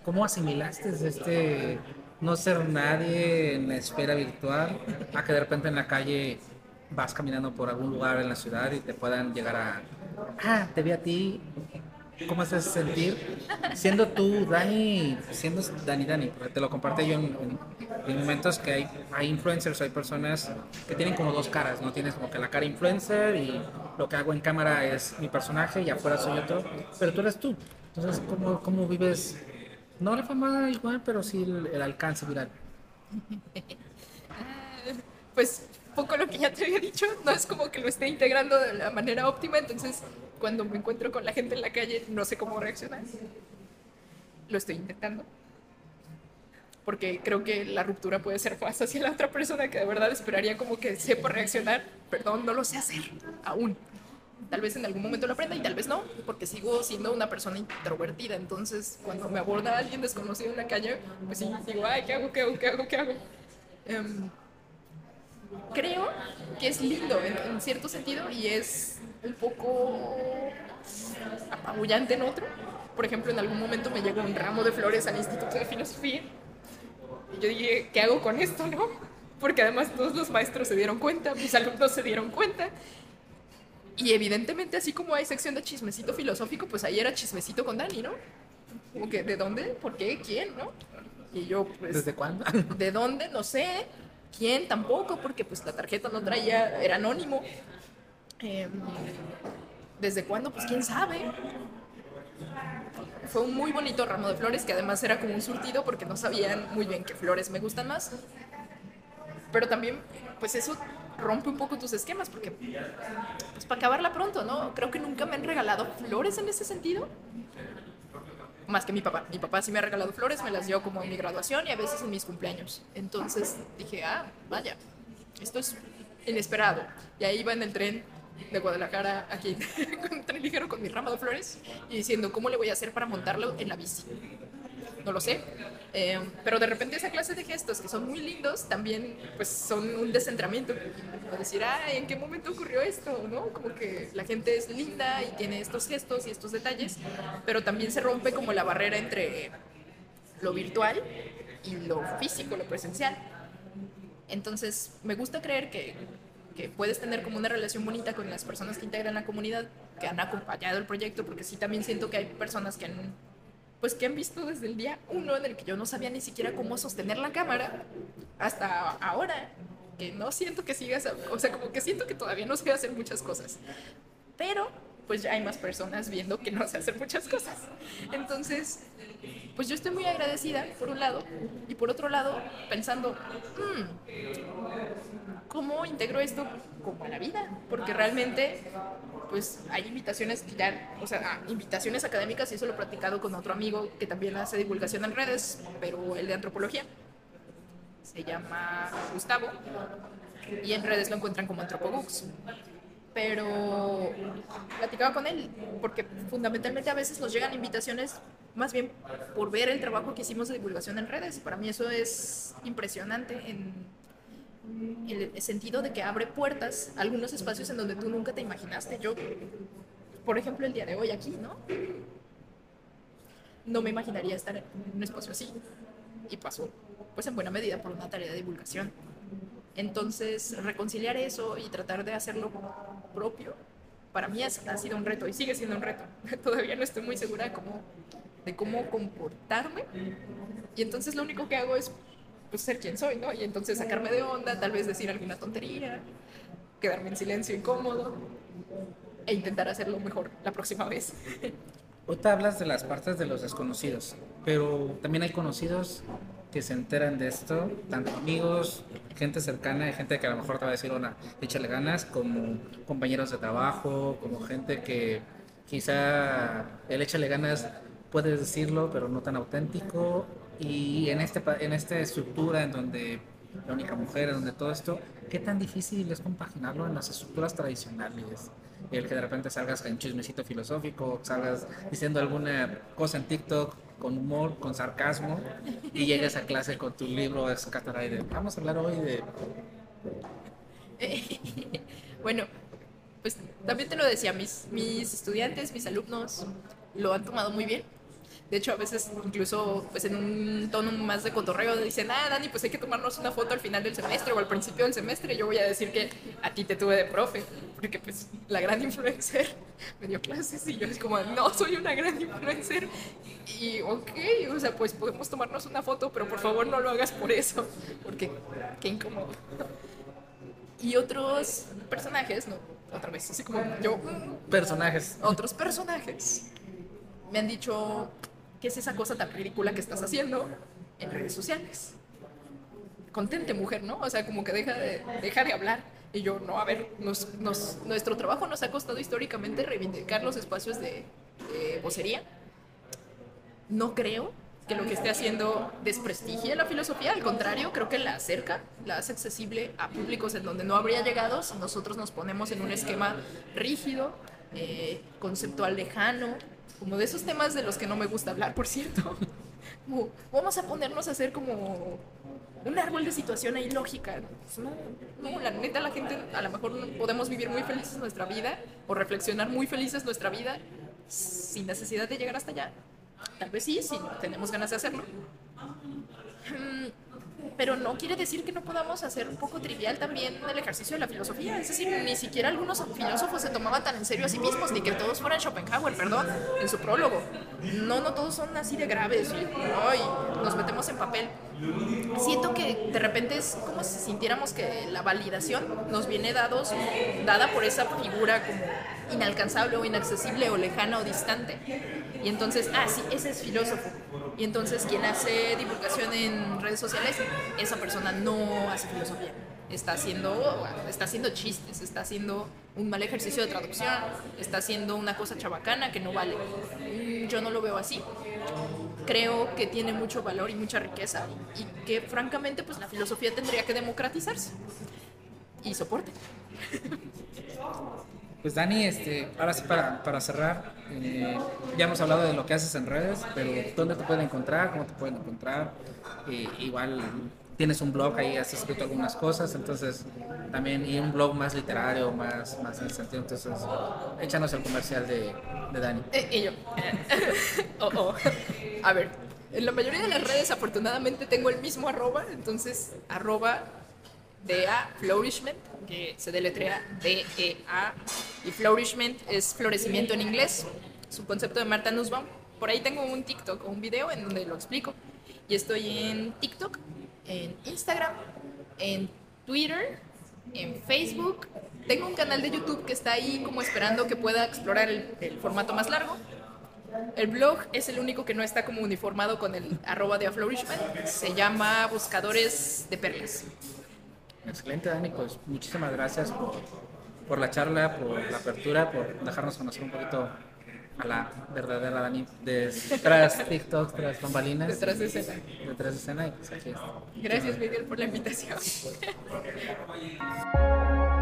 ¿Cómo asimilaste este no ser nadie en la esfera virtual a que de repente en la calle vas caminando por algún lugar en la ciudad y te puedan llegar a, ah, te vi a ti, ¿Cómo se hace sentir siendo tú Dani, siendo Dani Dani? Porque te lo compartí yo en, momentos que hay, hay influencers, hay personas que tienen como dos caras, ¿no? Tienes como que la cara influencer y lo que hago en cámara es mi personaje y afuera soy otro, pero tú eres tú. Entonces, ¿cómo, cómo vives, no la fama igual, pero sí el, el alcance viral? (laughs) pues poco lo que ya te había dicho, no es como que lo esté integrando de la manera óptima, entonces cuando me encuentro con la gente en la calle no sé cómo reaccionar. Lo estoy intentando. Porque creo que la ruptura puede ser más hacia la otra persona que de verdad esperaría como que sepa reaccionar. Perdón, no lo sé hacer aún. Tal vez en algún momento lo aprenda y tal vez no, porque sigo siendo una persona introvertida. Entonces, cuando me aborda alguien desconocido en la calle, pues sí, digo, ay, ¿qué hago? ¿Qué hago? ¿Qué hago? ¿Qué hago? Um, creo que es lindo en, cierto sentido y es un poco apabullante en otro. Por ejemplo, en algún momento me llegó un ramo de flores al Instituto de Filosofía y yo dije, ¿qué hago con esto, no? Porque además todos los maestros se dieron cuenta, mis alumnos se dieron cuenta. Y evidentemente, así como hay sección de chismecito filosófico, pues ahí era chismecito con Dani, ¿no? Como que, ¿de dónde? ¿Por qué? ¿Quién? ¿No? Y yo, pues... ¿Desde cuándo? ¿De dónde? No sé quién tampoco, porque pues la tarjeta no traía, era anónimo. Em, ¿Desde cuándo? Pues quién sabe. Fue un muy bonito ramo de flores que además era como un surtido porque no sabían muy bien qué flores me gustan más. Pero también, pues eso rompe un poco tus esquemas, porque, pues para acabarla pronto, ¿no? Creo que nunca me han regalado flores en ese sentido. Más que mi papá. Mi papá sí me ha regalado flores, me las dio como en mi graduación y a veces en mis cumpleaños. Entonces dije, ah, vaya, esto es inesperado. Y ahí iba en el tren de Guadalajara aquí, (laughs) con tren ligero con mi ramo de flores y diciendo, ¿cómo le voy a hacer para montarlo en la bici? no lo sé. Eh, pero de repente esa clase de gestos que son muy lindos también pues son un descentramiento. Como decir, ah, ¿en qué momento ocurrió esto? ¿no? Como que la gente es linda y tiene estos gestos y estos detalles, pero también se rompe como la barrera entre lo virtual y lo físico, lo presencial. Entonces, me gusta creer que, que puedes tener como una relación bonita con las personas que integran la comunidad, que han acompañado el proyecto, porque sí también siento que hay personas que han pues que han visto desde el día uno en el que yo no sabía ni siquiera cómo sostener la cámara hasta ahora, que no siento que sigas, o sea, como que siento que todavía no sé hacer muchas cosas. Pero pues ya hay más personas viendo que no sé hacer muchas cosas. Entonces, pues yo estoy muy agradecida, por un lado, y por otro lado, pensando, hmm, ¿cómo integro esto como a la vida? Porque realmente, pues hay invitaciones que ya, o sea, invitaciones académicas, y eso lo he practicado con otro amigo que también hace divulgación en redes, pero el de antropología. Se llama Gustavo, y en redes lo encuentran como Antropobooks pero platicaba con él, porque fundamentalmente a veces nos llegan invitaciones más bien por ver el trabajo que hicimos de divulgación en redes. Para mí eso es impresionante en, el sentido de que abre puertas a algunos espacios en donde tú nunca te imaginaste. Yo, por ejemplo, el día de hoy aquí, ¿no? No me imaginaría estar en un espacio así. Y pasó, pues en buena medida, por una tarea de divulgación. Entonces, reconciliar eso y tratar de hacerlo propio, para mí ha sido un reto y sigue siendo un reto. (laughs) Todavía no estoy muy segura de cómo, de cómo comportarme. Y entonces lo único que hago es pues, ser quien soy, ¿no? Y entonces sacarme de onda, tal vez decir alguna tontería, quedarme en silencio incómodo e intentar hacerlo mejor la próxima vez. (laughs) Ahorita hablas de las partes de los desconocidos, pero también hay conocidos que se enteran de esto, tanto amigos, gente cercana, gente que a lo mejor te va a decir una, échale ganas, como compañeros de trabajo, como gente que quizá el échale ganas puedes decirlo, pero no tan auténtico. Y en, este, en esta estructura en donde la única mujer, en donde todo esto, ¿qué tan difícil es compaginarlo en las estructuras tradicionales? El que de repente salgas en chismecito filosófico, salgas diciendo alguna cosa en TikTok con humor, con sarcasmo, y llegas a clase con tu libro de vamos a hablar hoy de... (laughs) bueno, pues también te lo decía, mis, mis estudiantes, mis alumnos lo han tomado muy bien de hecho, a veces incluso pues en un tono más de cotorreo dicen, ah, Dani, pues hay que tomarnos una foto al final del semestre o al principio del semestre. Yo voy a decir que a ti te tuve de profe, porque pues la gran influencer (laughs) me dio clases y yo es como, no, soy una gran influencer. Y ok, o sea, pues podemos tomarnos una foto, pero por favor no lo hagas por eso, porque qué incómodo. Y otros personajes, no, otra vez, así como yo. Personajes. Otros personajes me han dicho, ¿qué es esa cosa tan ridícula que estás haciendo en redes sociales? Contente mujer, ¿no? O sea, como que deja de, deja de hablar. Y yo, no, a ver, nuestro trabajo nos ha costado históricamente reivindicar los espacios de, de vocería. No creo que lo que esté haciendo desprestigie la filosofía, al contrario, creo que la acerca, la hace accesible a públicos en donde no habría llegado si nosotros nos ponemos en un esquema rígido, eh, conceptual lejano, como de esos temas de los que no me gusta hablar, por cierto. (laughs) vamos a ponernos a hacer como un árbol de situación ahí lógica. Pues no, no, la neta, la gente a lo mejor podemos vivir muy felices nuestra vida o reflexionar muy felices nuestra vida sin necesidad de llegar hasta allá. Tal vez sí, si tenemos ganas de hacerlo. Pero no quiere decir que no podamos hacer un poco trivial también el ejercicio de la filosofía. Es decir, ni siquiera algunos filósofos se tomaban tan en serio a sí mismos, ni que todos fueran Schopenhauer, perdón, en su prólogo. No, no todos son así de graves y ay, nos metemos en papel. Siento que de repente es como si sintiéramos que la validación nos viene dados, dada por esa figura como inalcanzable o inaccesible o lejana o distante. Y entonces, ah, sí, ese es filósofo y entonces quien hace divulgación en redes sociales, esa persona no hace filosofía. está haciendo, está haciendo chistes, está haciendo un mal ejercicio de traducción, está haciendo una cosa chabacana que no vale. Yo no lo veo así. Creo que tiene mucho valor y mucha riqueza y que francamente pues la filosofía tendría que democratizarse. Y soporte. (laughs) Pues Dani, este, ahora sí para, para cerrar, eh, ya hemos hablado de lo que haces en redes, pero ¿dónde te pueden encontrar? ¿Cómo te pueden encontrar? Eh, igual tienes un blog ahí, has escrito algunas cosas, entonces también, y un blog más literario, más, más en el sentido, entonces échanos el comercial de, de Dani. Eh, y yo. (laughs) oh, oh. A ver, en la mayoría de las redes afortunadamente tengo el mismo arroba, entonces arroba DA Flourishment, que se deletrea D-E-A, y Flourishment es florecimiento en inglés, es un concepto de Marta Nussbaum. Por ahí tengo un TikTok o un video en donde lo explico. Y estoy en TikTok, en Instagram, en Twitter, en Facebook. Tengo un canal de YouTube que está ahí como esperando que pueda explorar el, el formato más largo. El blog es el único que no está como uniformado con el arroba de Flourishment. Se llama Buscadores de Perlas. Excelente, Dani, pues muchísimas gracias por, por la charla, por la apertura, por dejarnos conocer un poquito a la verdadera Dani de tras TikTok, tras bambalinas. Detrás de escena. Detrás de escena y pues aquí está. Gracias, Miguel, por la invitación. (laughs)